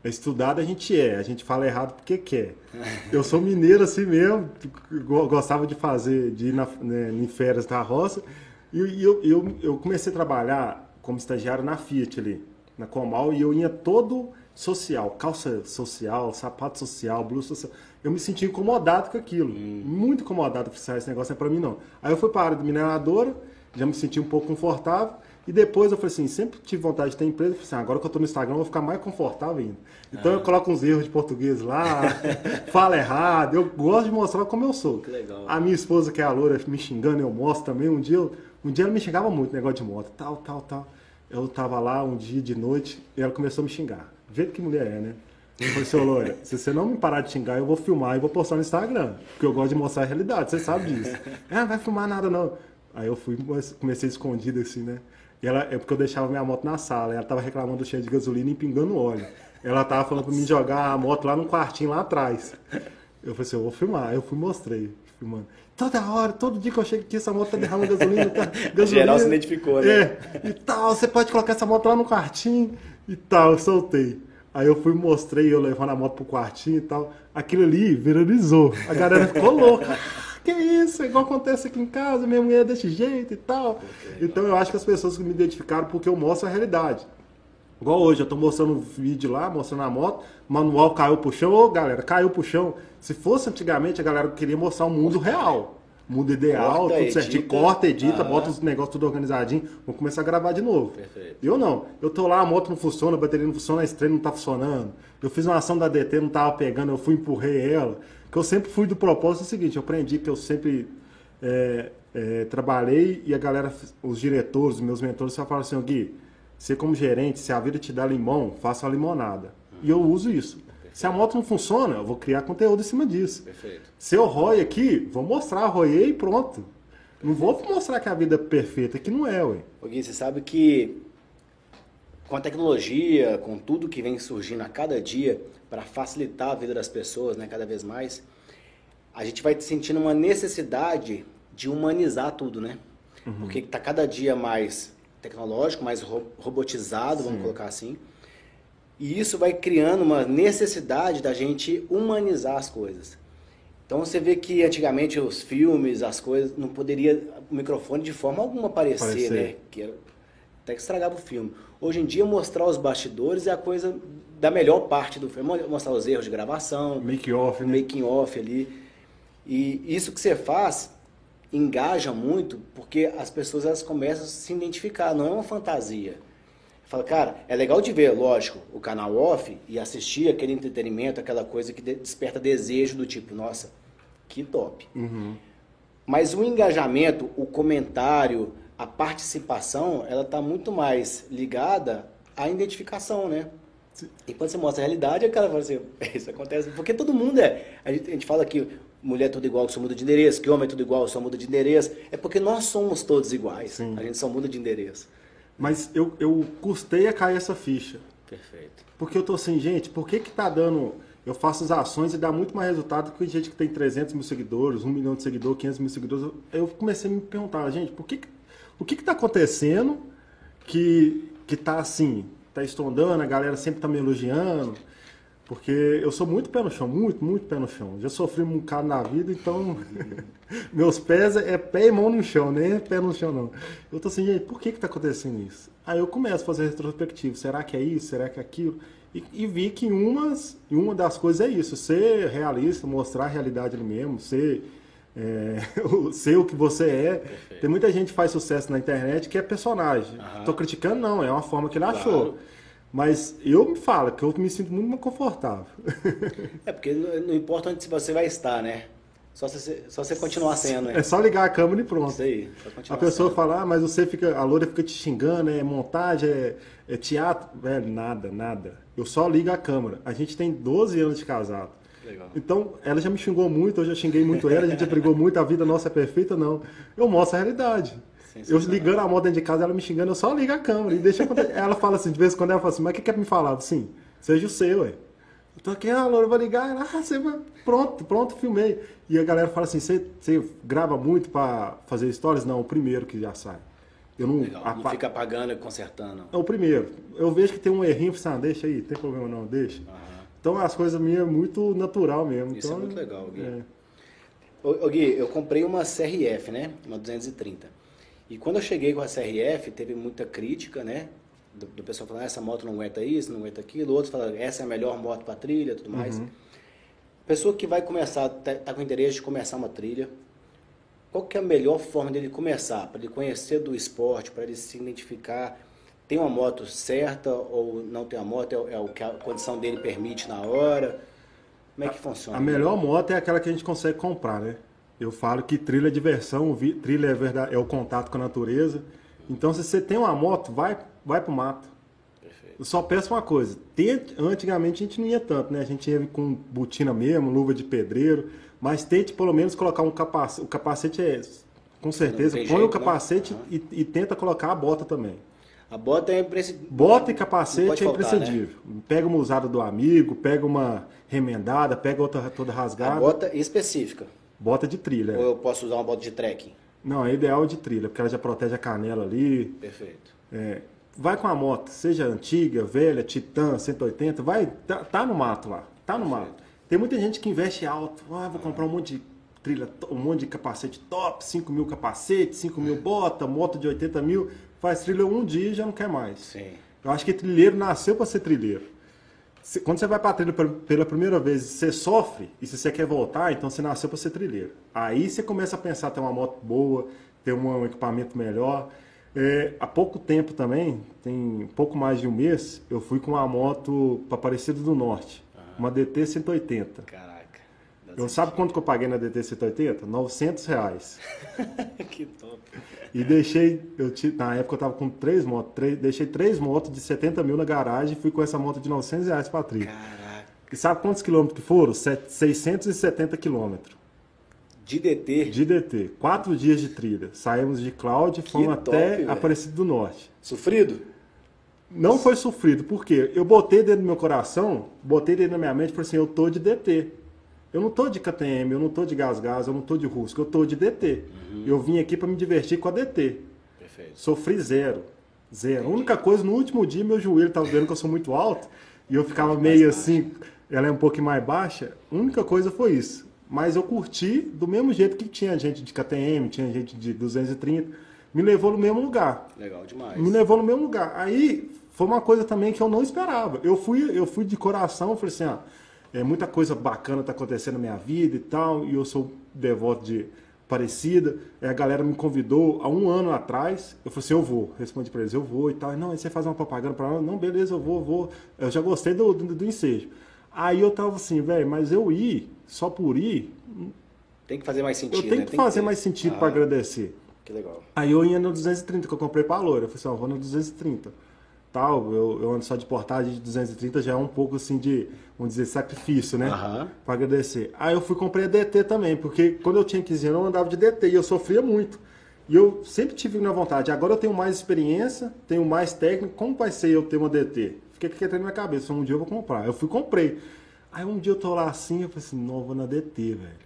É estudado a gente é, a gente fala errado porque quer. Eu sou mineiro assim mesmo, gostava de fazer, de ir na, né, em férias da roça, e eu, eu, eu comecei a trabalhar como estagiário na Fiat ali, na Comal, e eu ia todo social, calça social, sapato social, blusa social. Eu me sentia incomodado com aquilo, hum. muito incomodado com esse negócio, não é pra mim não. Aí eu fui para a área de mineradora, já me senti um pouco confortável, E depois eu falei assim, sempre tive vontade de ter empresa, eu falei assim, agora que eu tô no Instagram, eu vou ficar mais confortável ainda. Então ah. eu coloco uns erros de português lá, falo errado, eu gosto de mostrar como eu sou. Que legal. A minha esposa, que é a loura, me xingando, eu mostro também. Um dia, um dia ela me xingava muito, negócio de moto, tal, tal, tal. Eu tava lá um dia de noite e ela começou a me xingar. Jeito que mulher é, né? Eu falei, seu Loura, se você não me parar de xingar, eu vou filmar e vou postar no Instagram. Porque eu gosto de mostrar a realidade, você sabe disso. Ah, não vai filmar nada não. Aí eu fui, comecei escondido assim, né? E ela, é porque eu deixava minha moto na sala, ela tava reclamando do cheio de gasolina e pingando óleo. Ela tava falando pra mim jogar a moto lá no quartinho lá atrás. Eu falei assim, eu vou filmar. Aí eu fui mostrei, filmando. Toda hora, todo dia que eu chego aqui, essa moto tá derramando gasolina, tá, gasolina. Geral se identificou, né? É, e tal, você pode colocar essa moto lá no quartinho e tal, eu soltei. Aí eu fui mostrei eu levando a moto pro quartinho e tal. Aquilo ali viralizou. A galera ficou louca. Que isso? É igual acontece aqui em casa, minha mulher é desse jeito e tal. Então eu acho que as pessoas me identificaram porque eu mostro a realidade. Igual hoje, eu tô mostrando um vídeo lá, mostrando a moto, manual caiu pro chão. Ô, galera, caiu pro chão. Se fosse antigamente, a galera queria mostrar o um mundo real mundo ideal, corta, tudo certinho, edita. corta, edita, ah. bota os negócios tudo organizadinho, vou começar a gravar de novo. Perfeito. Eu não, eu tô lá, a moto não funciona, a bateria não funciona, a estrela não tá funcionando. Eu fiz uma ação da DT, não tava pegando, eu fui empurrei ela. Que eu sempre fui do propósito é o seguinte, eu aprendi que eu sempre é, é, trabalhei e a galera, os diretores, os meus mentores, só falam assim, Gui, você como gerente, se a vida te dá limão, faça a limonada. E eu uso isso. Se a moto não funciona, eu vou criar conteúdo em cima disso. Perfeito. Se eu roi aqui, vou mostrar, roiei e pronto. Perfeito. Não vou mostrar que a vida é perfeita, que não é, ué. Ô Gui, você sabe que com a tecnologia, com tudo que vem surgindo a cada dia para facilitar a vida das pessoas, né, cada vez mais, a gente vai sentindo uma necessidade de humanizar tudo, né? Uhum. Porque está cada dia mais tecnológico, mais robotizado, Sim. vamos colocar assim. E isso vai criando uma necessidade da gente humanizar as coisas. Então você vê que antigamente os filmes, as coisas, não poderia o microfone de forma alguma aparecer, aparecer. né? Que era, até que estragava o filme. Hoje em dia mostrar os bastidores é a coisa da melhor parte do filme, mostrar os erros de gravação, make off, né? making off ali. E isso que você faz engaja muito porque as pessoas elas começam a se identificar, não é uma fantasia. Fala, cara, é legal de ver, lógico, o canal off e assistir aquele entretenimento, aquela coisa que desperta desejo do tipo, nossa, que top. Uhum. Mas o engajamento, o comentário, a participação, ela está muito mais ligada à identificação, né? E quando você mostra a realidade, a cara fala assim, isso acontece. Porque todo mundo é. A gente, a gente fala que mulher é tudo igual, só muda de endereço, que homem é tudo igual, só muda de endereço. É porque nós somos todos iguais. Sim. A gente só muda de endereço. Mas eu, eu custei a cair essa ficha. Perfeito. Porque eu tô assim, gente, por que que tá dando... Eu faço as ações e dá muito mais resultado que gente que tem 300 mil seguidores, 1 milhão de seguidores, 500 mil seguidores. Eu comecei a me perguntar, gente, por que, o que que tá acontecendo que, que tá assim, tá estondando, a galera sempre tá me elogiando, porque eu sou muito pé no chão, muito, muito pé no chão. Já sofri um bocado na vida, então meus pés é pé e mão no chão, nem é pé no chão não. Eu tô assim, gente, por que que tá acontecendo isso? Aí eu começo a fazer retrospectivo, será que é isso, será que é aquilo? E, e vi que umas, uma das coisas é isso, ser realista, mostrar a realidade ali mesmo, ser, é, ser o que você é. Perfeito. Tem muita gente que faz sucesso na internet que é personagem. Uhum. Tô criticando não, é uma forma que ele claro. achou. Mas eu me falo que eu me sinto muito mais confortável. É, porque não importa onde você vai estar, né? Só você, só você continuar sendo, né? É só ligar a câmera e pronto. Isso aí. A pessoa sendo. fala, ah, mas você fica. A loura fica te xingando, é montagem, é, é teatro. Velho, nada, nada. Eu só ligo a câmera. A gente tem 12 anos de casado. Legal. Então, ela já me xingou muito, eu já xinguei muito ela, a gente já brigou muito, a vida nossa é perfeita, não. Eu mostro a realidade. Eu ligando a moto dentro de casa, ela me xingando, eu só ligo a câmera e deixa Ela fala assim, de vez em quando ela fala assim, mas o que quer me falar? Sim, seja o seu, ué. Eu tô aqui, ah, Laura, vou ligar. Ela, ah, você vai. Pronto, pronto, filmei. E a galera fala assim, você, grava muito para fazer stories? Não, o primeiro que já sai. Eu não, Legal, não fica apagando e consertando. É o primeiro. Eu vejo que tem um errinho, eu falo assim, ah, deixa aí, tem problema não, deixa. Uhum. Então as coisas minhas é muito natural mesmo. Isso então, é muito legal, Gui. É. Ô, Gui, eu comprei uma CRF, né? Uma 230. E quando eu cheguei com a CRF, teve muita crítica, né? Do, do pessoal falando, ah, essa moto não aguenta isso, não aguenta aquilo. Outros falando, essa é a melhor moto para trilha tudo mais. Uhum. Pessoa que vai começar, tá, tá, com interesse de começar uma trilha, qual que é a melhor forma dele começar? Para ele conhecer do esporte, para ele se identificar, tem uma moto certa ou não tem a moto, é, é o que a condição dele permite na hora? Como é que funciona? A melhor moto é aquela que a gente consegue comprar, né? Eu falo que trilha é diversão, trilha é, verdade, é o contato com a natureza. Então, se você tem uma moto, vai, vai pro mato. Perfeito. Eu só peço uma coisa. Tente, antigamente a gente não ia tanto, né? A gente ia com botina mesmo, luva de pedreiro. Mas tente pelo menos colocar um capacete. O capacete é, com certeza, põe jeito, o né? capacete né? e, e, tenta colocar a bota também. A bota é imprescindível. Bota e capacete é imprescindível. Né? Pega uma usada do amigo, pega uma remendada, pega outra toda rasgada. A bota específica. Bota de trilha. Ou eu posso usar uma bota de trekking? Não, é ideal de trilha, porque ela já protege a canela ali. Perfeito. É, vai com a moto, seja antiga, velha, Titan, 180, vai, tá, tá no mato lá, tá no Perfeito. mato. Tem muita gente que investe alto, ah, vou comprar um monte de trilha, um monte de capacete top, 5 mil capacetes, 5 mil bota, moto de 80 mil, faz trilha um dia e já não quer mais. Sim. Eu acho que trilheiro nasceu para ser trilheiro. Quando você vai para trilha pela primeira vez, você sofre e se você quer voltar, então você nasceu para ser trilheiro. Aí você começa a pensar ter uma moto boa, ter um equipamento melhor. É, há pouco tempo também, tem pouco mais de um mês, eu fui com uma moto para Aparecida do Norte, uma DT 180. Caraca. Eu sabe quanto que eu paguei na DT 180? 900 reais. que top. E deixei, eu, na época eu tava com três motos, três, deixei três motos de 70 mil na garagem e fui com essa moto de 900 reais pra trilha. Caraca. E sabe quantos quilômetros que foram? 670 quilômetros. De DT? De DT. Quatro dias de trilha. Saímos de Cláudia e fomos top, até véio. Aparecido do Norte. Sofrido? Não foi sofrido, porque eu botei dentro do meu coração, botei dentro da minha mente e falei assim, eu tô de DT. Eu não tô de KTM, eu não tô de Gás Gás, eu não tô de Rusco, eu tô de DT. Uhum. Eu vim aqui para me divertir com a DT. Perfeito. Sofri zero. Zero. Entendi. A única coisa, no último dia, meu joelho tava vendo que eu sou muito alto e eu ficava meio assim, ela é um pouco mais baixa. A única coisa foi isso. Mas eu curti do mesmo jeito que tinha gente de KTM, tinha gente de 230. Me levou no mesmo lugar. Legal demais. Me levou no mesmo lugar. Aí foi uma coisa também que eu não esperava. Eu fui, eu fui de coração, falei assim, ah, é, muita coisa bacana está acontecendo na minha vida e tal, e eu sou devoto de parecida. É, a galera me convidou há um ano atrás. Eu falei assim: eu vou. Respondi para eles: eu vou e tal. E, não, aí você faz uma propaganda para? Não, beleza, eu vou, eu vou. Eu já gostei do, do, do ensejo. Aí eu tava assim, velho, mas eu ir, só por ir. Tem que fazer mais sentido. Eu tenho né? que Tem fazer que mais sentido ah, para agradecer. Que legal. Aí eu ia no 230 que eu comprei para a Loura. Eu falei assim: ó, vou no 230 tal, eu, eu ando só de portagem de 230, já é um pouco assim de, vamos dizer, sacrifício, né? Uhum. Para agradecer. Aí eu fui comprei a DT também, porque quando eu tinha 15 anos eu andava de DT e eu sofria muito. E eu sempre tive na vontade. Agora eu tenho mais experiência, tenho mais técnica. Como vai ser eu ter uma DT? Fiquei com na minha cabeça. Um dia eu vou comprar. Eu fui comprei. Aí um dia eu tô lá assim, eu falei assim, não, vou na DT, velho.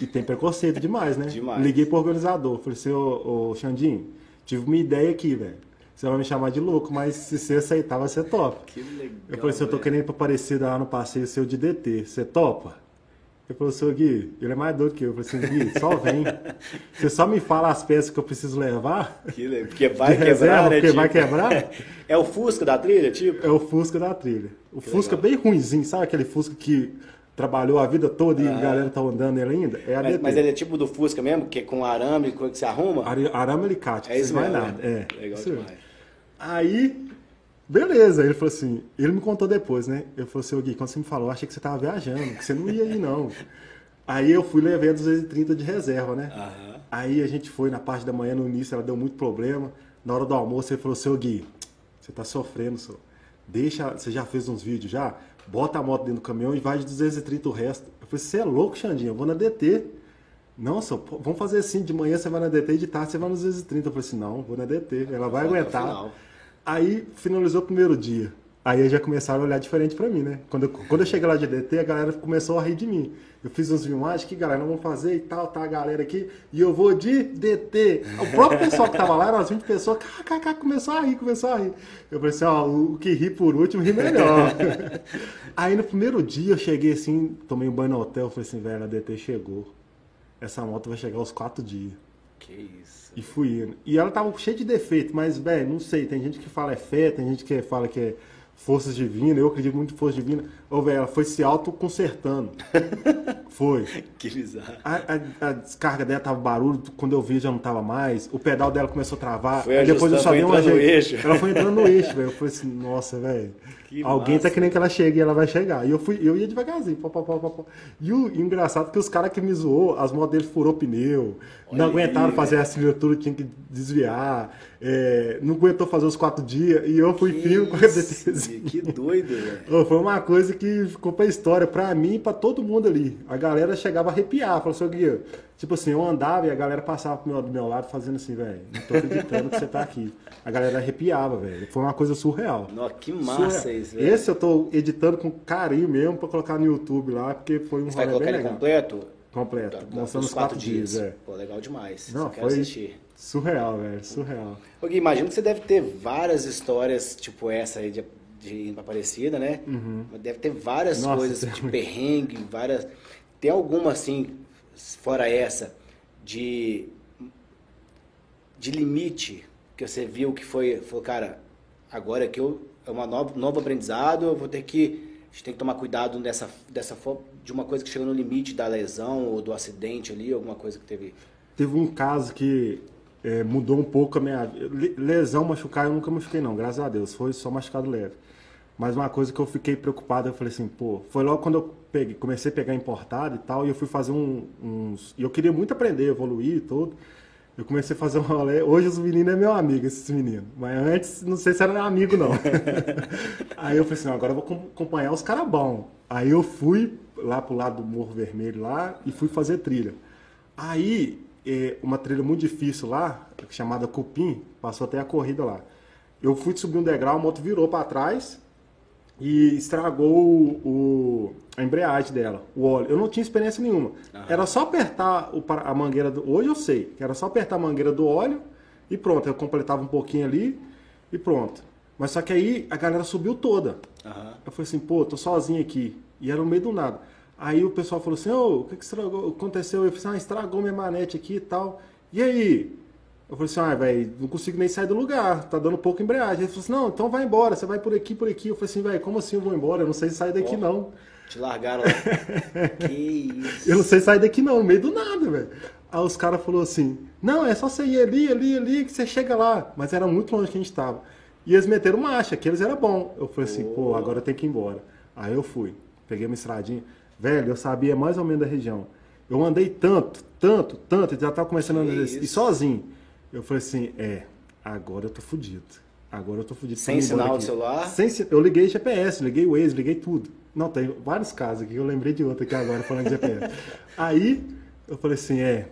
E tem preconceito demais, né? demais. Liguei pro organizador. Falei assim, ô, ô Xandinho, tive uma ideia aqui, velho você vai me chamar de louco, mas se você aceitar, vai ser top. Que legal. Eu falei assim, eu tô querendo ir pra Aparecida lá no passeio seu de DT. Você topa? Ele falou, senhor Gui, ele é mais doido que eu. Eu falei assim, Gui, só vem. Você só me fala as peças que eu preciso levar. Que legal. Porque vai quebrar, reserva, né? Porque tipo... vai quebrar. É o Fusca da trilha, tipo? É o Fusca da trilha. O que Fusca legal. bem ruimzinho, sabe aquele Fusca que trabalhou a vida toda e ah. a galera tá andando ele ainda? É mas, mas ele é tipo do Fusca mesmo, que é com arame, que você arruma? Arame alicate, é isso não vai nada. É. Legal isso demais. Aí, beleza. Ele falou assim, ele me contou depois, né? Eu falei assim, Gui, quando você me falou, eu achei que você tava viajando, que você não ia ir, não. Aí eu fui levar a 230 de reserva, né? Uhum. Aí a gente foi na parte da manhã, no início ela deu muito problema. Na hora do almoço ele falou, seu Gui, você tá sofrendo, senhor. Deixa, você já fez uns vídeos já? Bota a moto dentro do caminhão e vai de 230 o resto. Eu falei, você é louco, Xandinho, eu vou na DT. Não, só, vamos fazer assim, de manhã você vai na DT e de tarde você vai nos 230. Eu falei assim, não, vou na DT, ela vai aguentar. Aí finalizou o primeiro dia. Aí já começaram a olhar diferente para mim, né? Quando eu, quando eu cheguei lá de DT, a galera começou a rir de mim. Eu fiz uns filmagens que, galera, nós vamos fazer e tal, tá a galera aqui, e eu vou de DT. O próprio pessoal que tava lá, umas 20 pessoas, kkk, começou a rir, começou a rir. Eu falei assim, ó, o que ri por último, ri melhor. Aí no primeiro dia eu cheguei assim, tomei um banho no hotel, falei assim, velho, a DT chegou. Essa moto vai chegar aos quatro dias. Que isso. E fui indo. E ela tava cheia de defeito, mas, velho, não sei. Tem gente que fala é fé, tem gente que fala que é forças divinas, eu acredito muito em força divina. Ô, velho, ela foi se autoconsertando. foi. Que bizarro. A, a- a descarga dela tava barulho, quando eu vi já não tava mais. O pedal dela começou a travar. Foi Aí depois eu só foi dei um ajeito. eixo. Ela foi entrando no eixo, velho. Eu falei assim, nossa, velho. Alguém massa. tá querendo que ela chegue e ela vai chegar. E eu fui, eu ia devagarzinho. Pó, pó, pó, pó. E o e engraçado é que os caras que me zoou, as motos dele furou pneu, não Olha aí, aguentaram fazer velho. a assinatura, tinha que desviar, é, não aguentou fazer os quatro dias, e eu fui firme com a DTZ. Que doido, velho. Foi uma coisa que ficou pra história, pra mim e pra todo mundo ali. A galera chegava a arrepiar, falou assim, "Ô, Guia, tipo assim, eu andava e a galera passava pro meu- do meu lado fazendo assim, velho, não tô acreditando que você tá aqui. A galera arrepiava, velho. Foi uma coisa surreal. Nossa, que massa Surreal. isso, velho. Esse eu tô editando com carinho mesmo pra colocar no YouTube lá, porque foi um Você vai colocar ele legal. completo? Completo, Da- da- mostrando os quatro dias, é. Pô, legal demais. Não, Só quero assistir. surreal, velho, surreal. Ô, Gui, imagino que você deve ter várias histórias, tipo essa aí de, de Aparecida, né? Deve ter várias Uhum. Nossa, coisas de muito. perrengue, várias. Tem alguma assim, fora essa, de. de limite que você viu que foi. Falou, cara, agora que eu. É uma nova, novo aprendizado, eu vou ter que. A gente tem que tomar cuidado dessa, dessa de uma coisa que chegou no limite da lesão ou do acidente ali, alguma coisa que teve. Teve um caso que é, mudou um pouco a minha le- lesão, machucar, eu nunca machuquei não, graças a Deus, foi só machucado leve. Mas uma coisa que eu fiquei preocupado, eu falei assim, pô, foi logo quando eu peguei, comecei a pegar importado e tal, e eu fui fazer um- uns... E eu queria muito aprender, evoluir e tudo. Eu comecei a fazer um rolê. Hoje os meninos é meu amigo, esses meninos. Mas antes, não sei se era amigo, não. Aí eu falei assim, agora eu vou com- acompanhar os caras bons. Aí eu fui lá pro lado do Morro Vermelho lá e fui fazer trilha. Aí, eh, uma trilha muito difícil lá, chamada Cupim, passou até a corrida lá. Eu fui subir um degrau, a moto virou para trás e estragou o, o- a embreagem dela, o óleo. Eu não tinha experiência nenhuma. Era só apertar o para- a mangueira do. Hoje eu sei, que era só apertar a mangueira do óleo e pronto. Eu completava um pouquinho ali e pronto. Mas só que aí a galera subiu toda. Aham. Eu falei assim, pô, tô sozinho aqui. E era no meio do nada. Aí o pessoal falou assim, ô, o que, que estragou? aconteceu? Eu falei assim, ah, estragou minha manete aqui e tal. E aí? Eu falei assim, ah, velho, não consigo nem sair do lugar, tá dando pouco embreagem. Ele falou assim, não, então vai embora, você vai por aqui, por aqui. Eu falei assim, velho, como assim eu vou embora? Eu não sei sair daqui não. Te largaram lá. que isso. Eu não sei sair daqui não, no meio do nada, velho. Aí os caras falaram assim, não, é só você ir ali, ali, ali, que você chega lá. Mas era muito longe que a gente tava. E eles meteram marcha, que eles eram bom. Eu falei assim, pô, agora eu tenho que ir embora. Aí eu fui, peguei uma estradinha. Velho, eu sabia mais ou menos da região. Eu andei tanto, tanto, tanto, já tava começando a andar e sozinho. Eu falei assim, é, agora eu tô fudido. Agora eu tô fudido. Sem sinal de celular? Sem Eu liguei GPS, liguei o Waze, liguei tudo. Não, tem vários casos aqui, eu lembrei de outro aqui agora falando de GPS. Aí eu falei assim, é,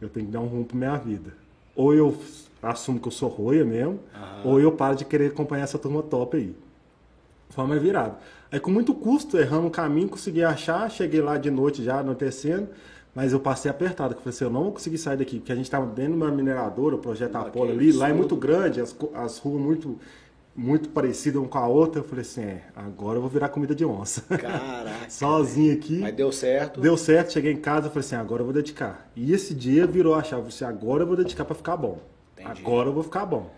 eu tenho que dar um rumo pra minha vida. Ou eu assumo que eu sou roia mesmo, ou eu paro de querer acompanhar essa turma top aí. Foi uma virada. Aí com muito custo, errando o caminho, consegui achar, cheguei lá de noite já, anoitecendo, mas eu passei apertado, que eu falei assim, eu não vou conseguir sair daqui, porque a gente estava dentro de uma mineradora, o projeto Apolo ali, lá é muito grande, as, as ruas muito, muito parecidas uma com a outra, eu falei assim, é, agora eu vou virar comida de onça. Caraca. Sozinho aqui. Mas deu certo. Deu certo, cheguei em casa, falei assim, agora eu vou dedicar. E esse dia virou a chave, eu falei assim, agora eu vou dedicar pra ficar bom. Entendi. Agora eu vou ficar bom.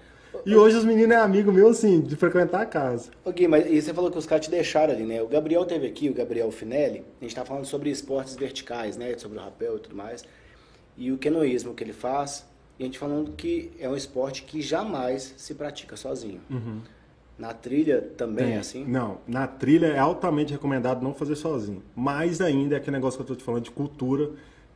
E hoje os meninos é amigo meu, assim, de frequentar a casa. Gui, mas e você falou que os caras te deixaram ali, né? O Gabriel teve aqui, o Gabriel Finelli, a gente tá falando sobre esportes verticais, né? Sobre o rapel e tudo mais. E o canoísmo que ele faz. E a gente falando que é um esporte que jamais se pratica sozinho. Na trilha também é assim? Não, na trilha é altamente recomendado não fazer sozinho. Mais ainda é aquele negócio que eu tô te falando de cultura.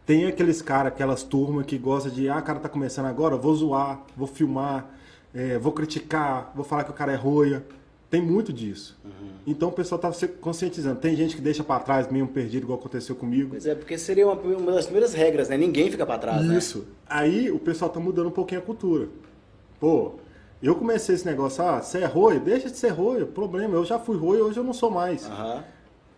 Tem aqueles caras, aquelas turmas que gostam de, ah, cara tá começando agora, vou zoar, vou filmar, é, vou criticar, vou falar que o cara é roia. Tem muito disso. Então o pessoal tá se conscientizando. Tem gente que deixa pra trás mesmo perdido, igual aconteceu comigo. Pois é, porque seria uma, uma das primeiras regras, né? Ninguém fica pra trás, né? Isso. Aí o pessoal tá mudando um pouquinho a cultura. Pô, eu comecei esse negócio, ah, você é roio? Deixa de ser roio, problema. Eu já fui roio, hoje eu não sou mais. Aham.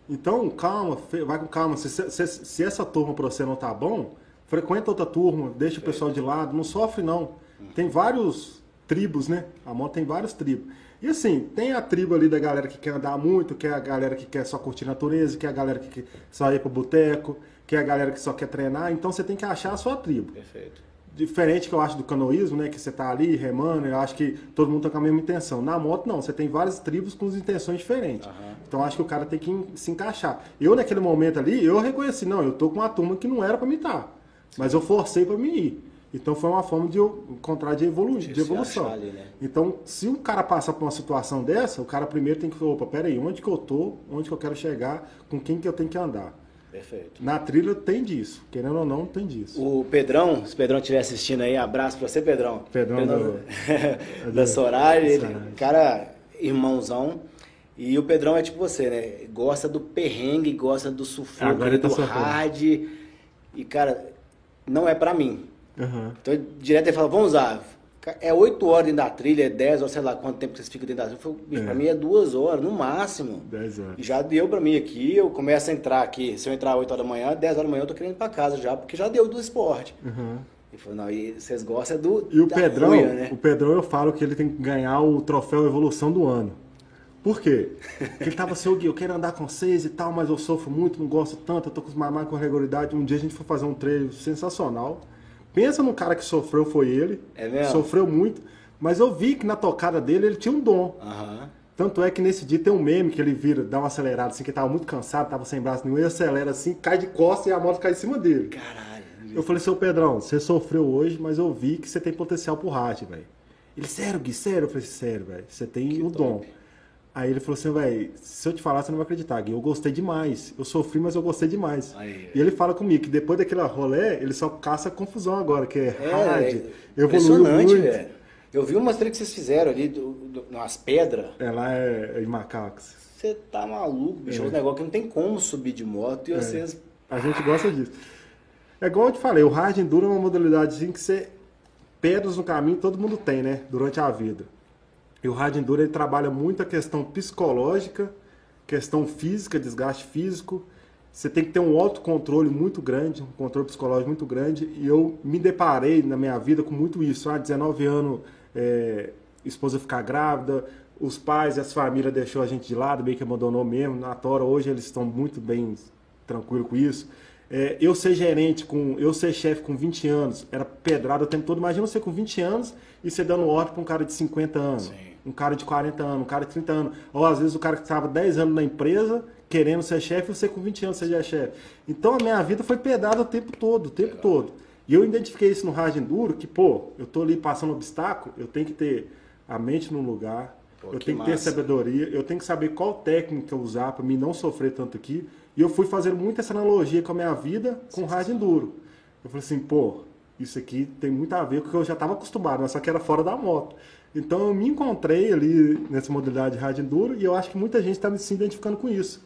Então, calma, vai com calma. Se, se- se essa turma pra você não tá bom, frequenta outra turma, deixa o pessoal de lado, não sofre não. Tem vários tribos, né? A moto tem vários tribos. E assim, tem a tribo ali da galera que quer andar muito, que é a galera que quer só curtir natureza, que é a galera que quer só ir pro boteco, que é a galera que só quer treinar. Então você tem que achar a sua tribo. Perfeito. Diferente que eu acho do canoísmo, né? Que você tá ali remando, eu acho que todo mundo tá com a mesma intenção. Na moto, não, você tem várias tribos com intenções diferentes. Uhum. Então acho que o cara tem que se encaixar. Eu, naquele momento ali, eu reconheci, não, eu tô com uma turma que não era para me estar. Mas eu forcei para mim ir. Então foi uma forma de eu encontrar de, evolu de evolução. Ali, né? Então, se um cara passar por uma situação dessa, o cara primeiro tem que falar, opa, peraí, onde que eu tô, onde que eu quero chegar, com quem que eu tenho que andar. Perfeito. Na trilha tem disso. Querendo ou não, tem disso. O Pedrão, se o Pedrão estiver assistindo aí, abraço pra você, Pedrão. Pedrão, Pedrão do... da Soraya, ele, cara, irmãozão. E o Pedrão é tipo você, né? Gosta do perrengue, gosta do sufoco, tá do hard. E, cara, não é pra mim. Uhum. Então, direto ele fala, vamos lá, é 8 horas dentro da trilha, é 10 horas, sei lá quanto tempo vocês ficam dentro da trilha. Falei, é. Pra mim é 2 horas, no máximo. 10 horas. E já deu pra mim aqui, eu começo a entrar aqui. Se eu entrar 8 horas da manhã, 10 horas da manhã eu tô querendo ir pra casa já, porque já deu do esporte. Uhum. Ele falou, não, e vocês gostam do. E o Pedrão, né? o Pedrão eu falo que ele tem que ganhar o troféu Evolução do Ano. Por quê? Porque ele tava assim, eu quero andar com vocês e tal, mas eu sofro muito, não gosto tanto, eu tô com os mamães com regularidade. Um dia a gente foi fazer um treino sensacional. Pensa no cara que sofreu, foi ele. É mesmo? Sofreu muito. Mas eu vi que na tocada dele ele tinha um dom. Uhum. Tanto é que nesse dia tem um meme que ele vira, dá uma acelerada assim, que ele tava muito cansado, tava sem braço nenhum, e acelera assim, cai de costas e a moto cai em cima dele. Caralho. Eu falei, seu Pedrão, você sofreu hoje, mas eu vi que você tem potencial pro hard, velho. Ele, sério, Gui, sério? Eu falei, sério, velho, você tem o um dom. Aí ele falou assim, velho, se eu te falar, você não vai acreditar, Gui. Eu gostei demais. Eu sofri, mas eu gostei demais. Aí, e ele fala comigo que depois daquele rolê, ele só caça confusão agora, que é, é hard, é, muito. Velho. Eu vi umas trilhas que vocês fizeram ali, do, do, nas pedras. É, lá é, em Macacos. Você tá maluco, bicho. É um negócio que não tem como subir de moto e é. vocês. A gente gosta disso. É igual eu te falei, o hard enduro é uma modalidade assim que você. Pedras no caminho todo mundo tem, né? Durante a vida. E o hard enduro ele trabalha muito a questão psicológica, questão física, desgaste físico. Você tem que ter um autocontrole muito grande, um controle psicológico muito grande. E eu me deparei na minha vida com muito isso. Há ah, 19 anos é, esposa ficar grávida, os pais e as famílias deixou a gente de lado, meio que abandonou mesmo. Na Tora hoje eles estão muito bem tranquilos com isso. É, eu ser gerente, com, eu ser chefe com 20 anos, era pedrada o tempo todo. Imagina você com 20 anos e você dando ordem para um cara de 50 anos, Sim. Um cara de 40 anos, um cara de 30 anos. Ou às vezes o cara que estava 10 anos na empresa, querendo ser chefe, e você com 20 anos seja chefe. Então a minha vida foi pedrada o tempo todo, o tempo Legal. todo. E eu identifiquei isso no hard enduro, que, pô, eu tô ali passando obstáculo, eu tenho que ter a mente no lugar, pô, eu que tenho que ter sabedoria, eu tenho que saber qual técnica usar para mim não sofrer tanto aqui. E eu fui fazendo muito essa analogia com a minha vida com o hard enduro. Eu falei assim, pô, isso aqui tem muito a ver com o que eu já estava acostumado, mas só que era fora da moto. Então eu me encontrei ali nessa modalidade hard enduro e eu acho que muita gente está se identificando com isso.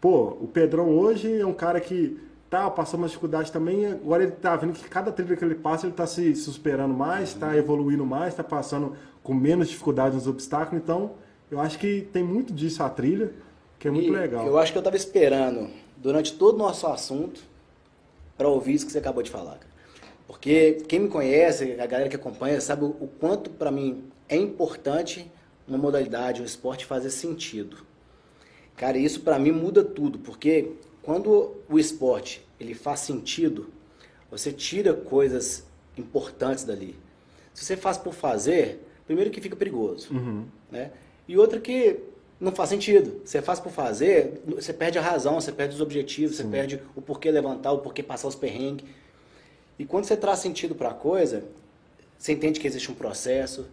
Pô, o Pedrão hoje é um cara que tá, passou uma dificuldade também, agora ele tá vendo que cada trilha que ele passa, ele tá se, superando mais, está evoluindo mais, está passando com menos dificuldade nos obstáculos, então eu acho que tem muito disso a trilha, que é muito e legal. Eu acho que eu estava esperando, durante todo o nosso assunto, para ouvir isso que você acabou de falar. Porque quem me conhece, a galera que acompanha, sabe o quanto para mim é importante uma modalidade, um esporte fazer sentido. Cara, isso para mim muda tudo, porque quando o esporte ele faz sentido, você tira coisas importantes dali. Se você faz por fazer, primeiro que fica perigoso, uhum. né? E outra que não faz sentido. Você faz por fazer, você perde a razão, você perde os objetivos, Sim. você perde o porquê levantar, o porquê passar os perrengues. E quando você traz sentido para a coisa, você entende que existe um processo,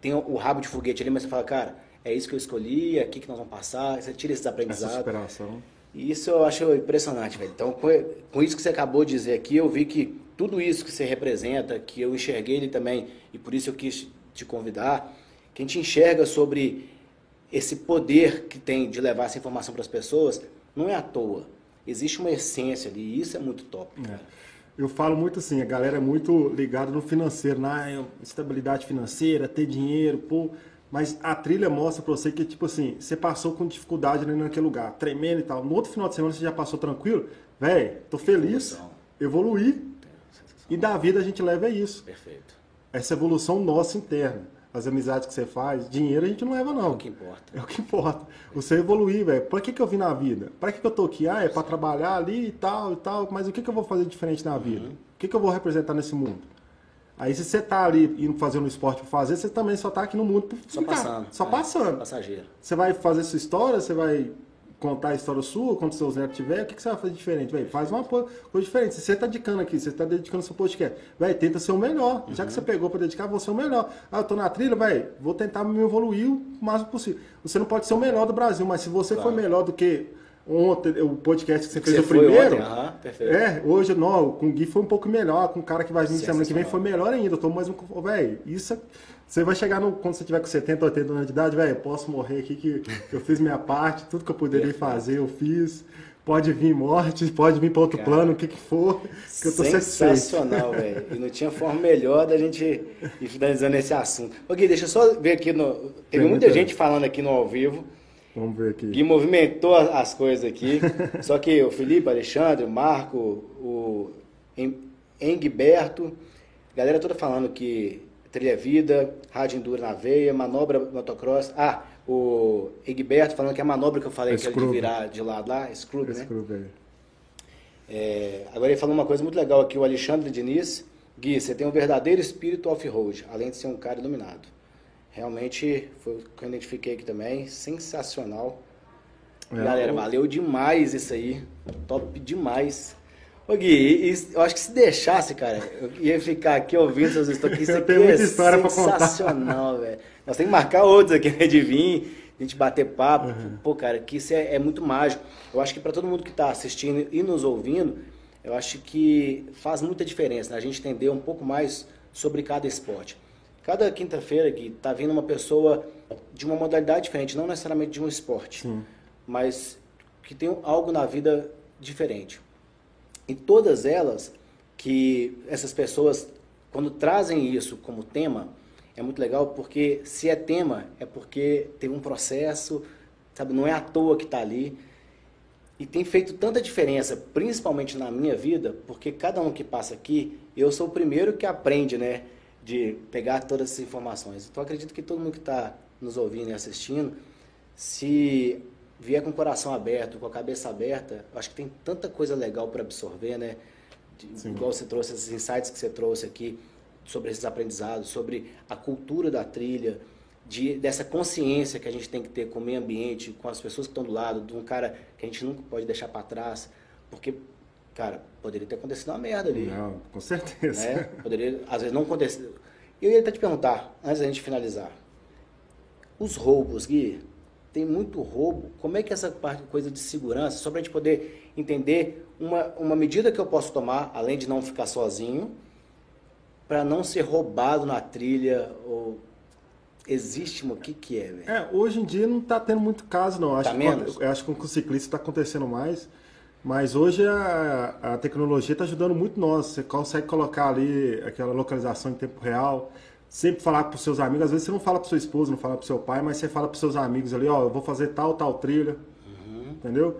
tem o rabo de foguete ali, mas você fala, cara, é isso que eu escolhi, é aqui que nós vamos passar, você tira esses aprendizados. Essa superação. E isso eu acho impressionante, velho. Então, com isso que você acabou de dizer aqui, eu vi que tudo isso que você representa, que eu enxerguei ele também, e por isso eu quis te convidar, que a gente enxerga sobre esse poder que tem de levar essa informação para as pessoas, não é à toa. Existe uma essência ali, e isso é muito top. É. Eu falo muito assim, a galera é muito ligada no financeiro, na estabilidade financeira, ter dinheiro, pô. Mas a trilha mostra pra você que, tipo assim, você passou com dificuldade ali naquele lugar, tremendo e tal. No outro final de semana você já passou tranquilo. Véi, tô feliz, evolução. evoluí. E da vida a gente leva isso. Perfeito. Essa evolução nossa interna. As amizades que você faz, dinheiro a gente não leva, não. É o que importa. É o que importa. Você evoluir, velho. Pra que, que eu vim na vida? Pra que, que eu tô aqui? Ah, é pra trabalhar ali e tal e tal. Mas o que, que eu vou fazer diferente na vida? Uhum. O que, que eu vou representar nesse mundo? Aí se você tá ali indo fazer um esporte pra fazer, você também só tá aqui no mundo por Só ficar. passando. Só é, passando. Passageiro. Você vai fazer sua história, você vai contar a história sua, quando seus netos tiver, o que, que você vai fazer diferente? Véi, faz uma coisa diferente. Se você tá dedicando aqui, você tá dedicando seu podcast, vai tenta ser o melhor. Já que você pegou para dedicar, vou ser o melhor. Ah, eu tô na trilha, vai, vou tentar me evoluir o máximo possível. Você não pode ser o melhor do Brasil, mas se você Claro. for melhor do que ontem, o podcast que você fez você o primeiro, ontem, perfeito. é, hoje não, com o Gui foi um pouco melhor, com o cara que vai vir semana que vem foi melhor ainda. Eu tô mais um. Velho, isso. Você vai chegar no, quando você tiver com 70, 80 anos de idade, velho, posso morrer aqui que eu fiz minha parte, tudo que eu poderia fazer, eu fiz. Pode vir morte, pode vir para outro Cara, plano, o que que for, que eu tô. Sensacional, velho. E não tinha forma melhor da gente ir finalizando esse assunto. Gui, deixa eu só ver aqui. No... Teve Tem muita gente falando aqui no ao vivo. Vamos ver aqui. Gui movimentou as coisas aqui. Só que o Felipe, Alexandre, o Marco, o Engberto, galera toda falando que trilha é vida, rádio enduro na veia, manobra motocross. Ah, o Egberto falando que a manobra que eu falei, que era de virar de lado lá, Scrub, né? É, agora ele falou uma coisa muito legal aqui, o Alexandre Diniz. Gui, você tem um verdadeiro espírito off-road, além de ser um cara iluminado. Realmente, foi o que eu identifiquei aqui também, sensacional. É, Galera, o- valeu demais isso aí. Top demais. Ô Gui, eu acho que se deixasse, cara, eu ia ficar aqui ouvindo essas histórias. Isso aqui tenho é sensacional, velho. Nós temos que marcar outros aqui, né, de vir, a gente bater papo. Uhum. Pô, cara, que isso é, é muito mágico. Eu acho que para todo mundo que está assistindo e nos ouvindo, eu acho que faz muita diferença, né? A gente entender um pouco mais sobre cada esporte. Cada quinta-feira aqui tá vindo uma pessoa de uma modalidade diferente, não necessariamente de um esporte, Sim. mas que tem algo na vida diferente. E todas elas, que essas pessoas, quando trazem isso como tema, é muito legal porque se é tema, é porque teve um processo, sabe? Não é à toa que está ali. E tem feito tanta diferença, principalmente na minha vida, porque cada um que passa aqui, eu sou o primeiro que aprende, né? De pegar todas essas informações. Então acredito que todo mundo que está nos ouvindo e assistindo, se vier com o coração aberto, com a cabeça aberta, acho que tem tanta coisa legal para absorver, né? De- igual você trouxe, esses insights que você trouxe aqui sobre esses aprendizados, sobre a cultura da trilha, de, dessa consciência que a gente tem que ter com o meio ambiente, com as pessoas que estão do lado, de um cara que a gente nunca pode deixar para trás, porque, cara, poderia ter acontecido uma merda ali Não, com certeza. né? Poderia, às vezes, não acontecer. Eu ia até te perguntar, antes da gente finalizar. Os roubos, Gui, tem muito roubo. Como é que essa parte, coisa de segurança, só para a gente poder entender uma, uma medida que eu posso tomar, além de não ficar sozinho, para não ser roubado na trilha, ou existe o que que é, velho? É, hoje em dia não está tendo muito caso, não. Acho Tá que, menos? Eu acho que com o ciclista está acontecendo mais. Mas hoje a, a tecnologia está ajudando muito nós. Você consegue colocar ali aquela localização em tempo real. Sempre falar para os seus amigos. Às vezes você não fala para sua esposa, não fala para seu pai, mas você fala para seus amigos ali, ó, eu vou fazer tal, tal trilha. Uhum. Entendeu?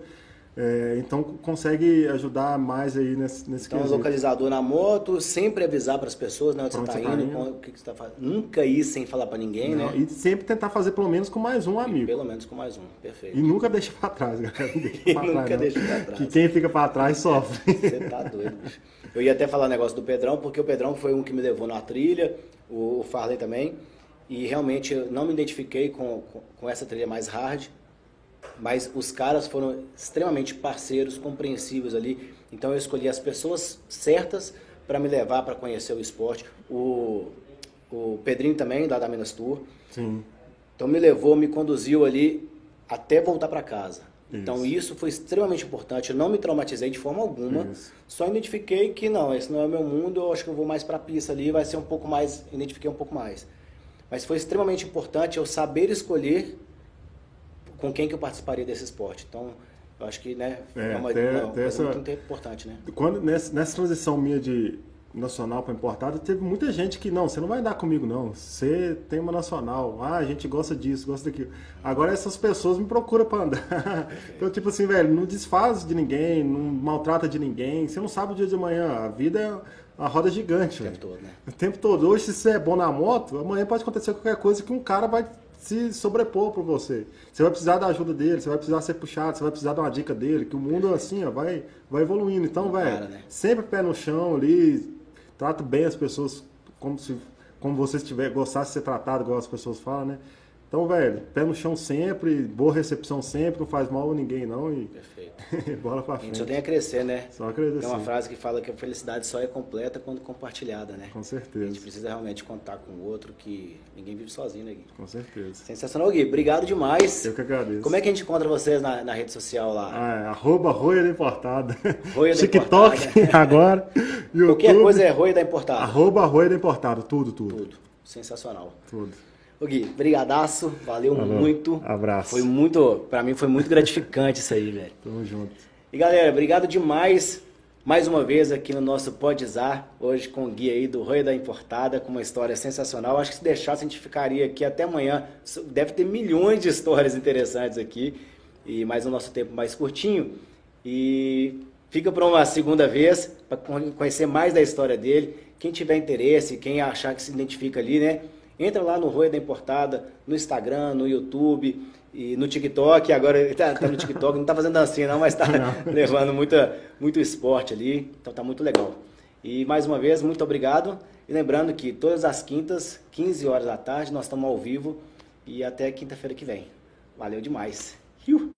É, então consegue ajudar mais aí nesse, nesse Então, quesito. localizador na moto, sempre avisar para as pessoas né, onde Pra você está você tá indo, indo. o que, que você está fazendo. Nunca ir sem falar para ninguém, Não, né? E sempre tentar fazer pelo menos com mais um amigo. Pelo menos com mais um, perfeito. E nunca deixa pra trás, galera. Não deixa E pra nunca trás, deixa pra trás. Que quem fica pra trás sofre. Você tá doido, bicho. Eu ia até falar negócio do Pedrão, porque o Pedrão foi um que me levou na trilha, o, o Farley também, e realmente eu não me identifiquei com, com, com essa trilha mais hard, mas os caras foram extremamente parceiros, compreensivos ali, então eu escolhi as pessoas certas para me levar para conhecer o esporte. O, o Pedrinho também, lá da Minas Tour, Sim. então me levou, me conduziu ali até voltar para casa. Então Isso. isso foi extremamente importante. Eu não me traumatizei de forma alguma. Isso. Só identifiquei que não, esse não é o meu mundo. Eu acho que eu vou mais para a pista ali, vai ser um pouco mais. Identifiquei um pouco mais. Mas foi extremamente importante eu saber escolher com quem que eu participaria desse esporte. Então eu acho que né, É, é uma, até- até essa- muito importante, né? Quando, nessa, nessa transição minha de nacional para importado, teve muita gente que, não, você não vai andar comigo, não. Você tem uma nacional. Ah, a gente gosta disso, gosta daquilo. Agora essas pessoas me procuram para andar. Então, tipo assim, velho, não desfaz de ninguém, não maltrata de ninguém. Você não sabe o dia de amanhã. A vida é uma roda gigante, O velho. tempo todo, né? O tempo todo. Hoje, se você é bom na moto, amanhã pode acontecer qualquer coisa que um cara vai se sobrepor para você. Você vai precisar da ajuda dele, você vai precisar ser puxado, você vai precisar de uma dica dele, que o mundo, assim, ó, vai, vai evoluindo. Então, velho, né? sempre pé no chão ali, trato bem as pessoas como se como você estiver gostasse de ser tratado, igual as pessoas falam, né? Então, velho, pé no chão sempre, boa recepção sempre, não faz mal a ninguém não e Perfeito. bola pra A gente frente. só tem a crescer, né? Só acreditar. Tem uma frase que fala que a felicidade só é completa quando compartilhada, né? Com A gente certeza, precisa realmente contar com o outro, que ninguém vive sozinho, né, Gui? com certeza. Sensacional, Gui. Obrigado demais. Eu que agradeço. Como é que a gente encontra vocês na, na rede social lá? Ah, é, arroba Roia da Importada. Roia da TikTok agora. YouTube. Qualquer coisa é Roi da Importada. Arroba Roia da Importada. Tudo, tudo. Tudo. Sensacional. Tudo. Ô Gui, brigadaço. Valeu muito. Abraço. Foi muito, pra mim foi muito gratificante isso aí, velho. Tamo junto. E galera, obrigado demais mais uma vez aqui no nosso Podzar, hoje com o Gui aí do Rei da Importada, com uma história sensacional. Acho que se deixasse a gente ficaria aqui até amanhã. Deve ter milhões de histórias interessantes aqui. E mais o nosso tempo mais curtinho. E fica para uma segunda vez para conhecer mais da história dele. Quem tiver interesse, quem achar que se identifica ali, né? Entra lá no Roi da Importada, no Instagram, no YouTube e no TikTok. Agora ele tá, tá no TikTok, não tá fazendo dancinha não, mas tá levando muita, muito esporte ali. Então tá muito legal. E mais uma vez, muito obrigado. E lembrando que todas as quintas, 15 horas da tarde, nós estamos ao vivo. E até quinta-feira que vem. Valeu demais. Iu.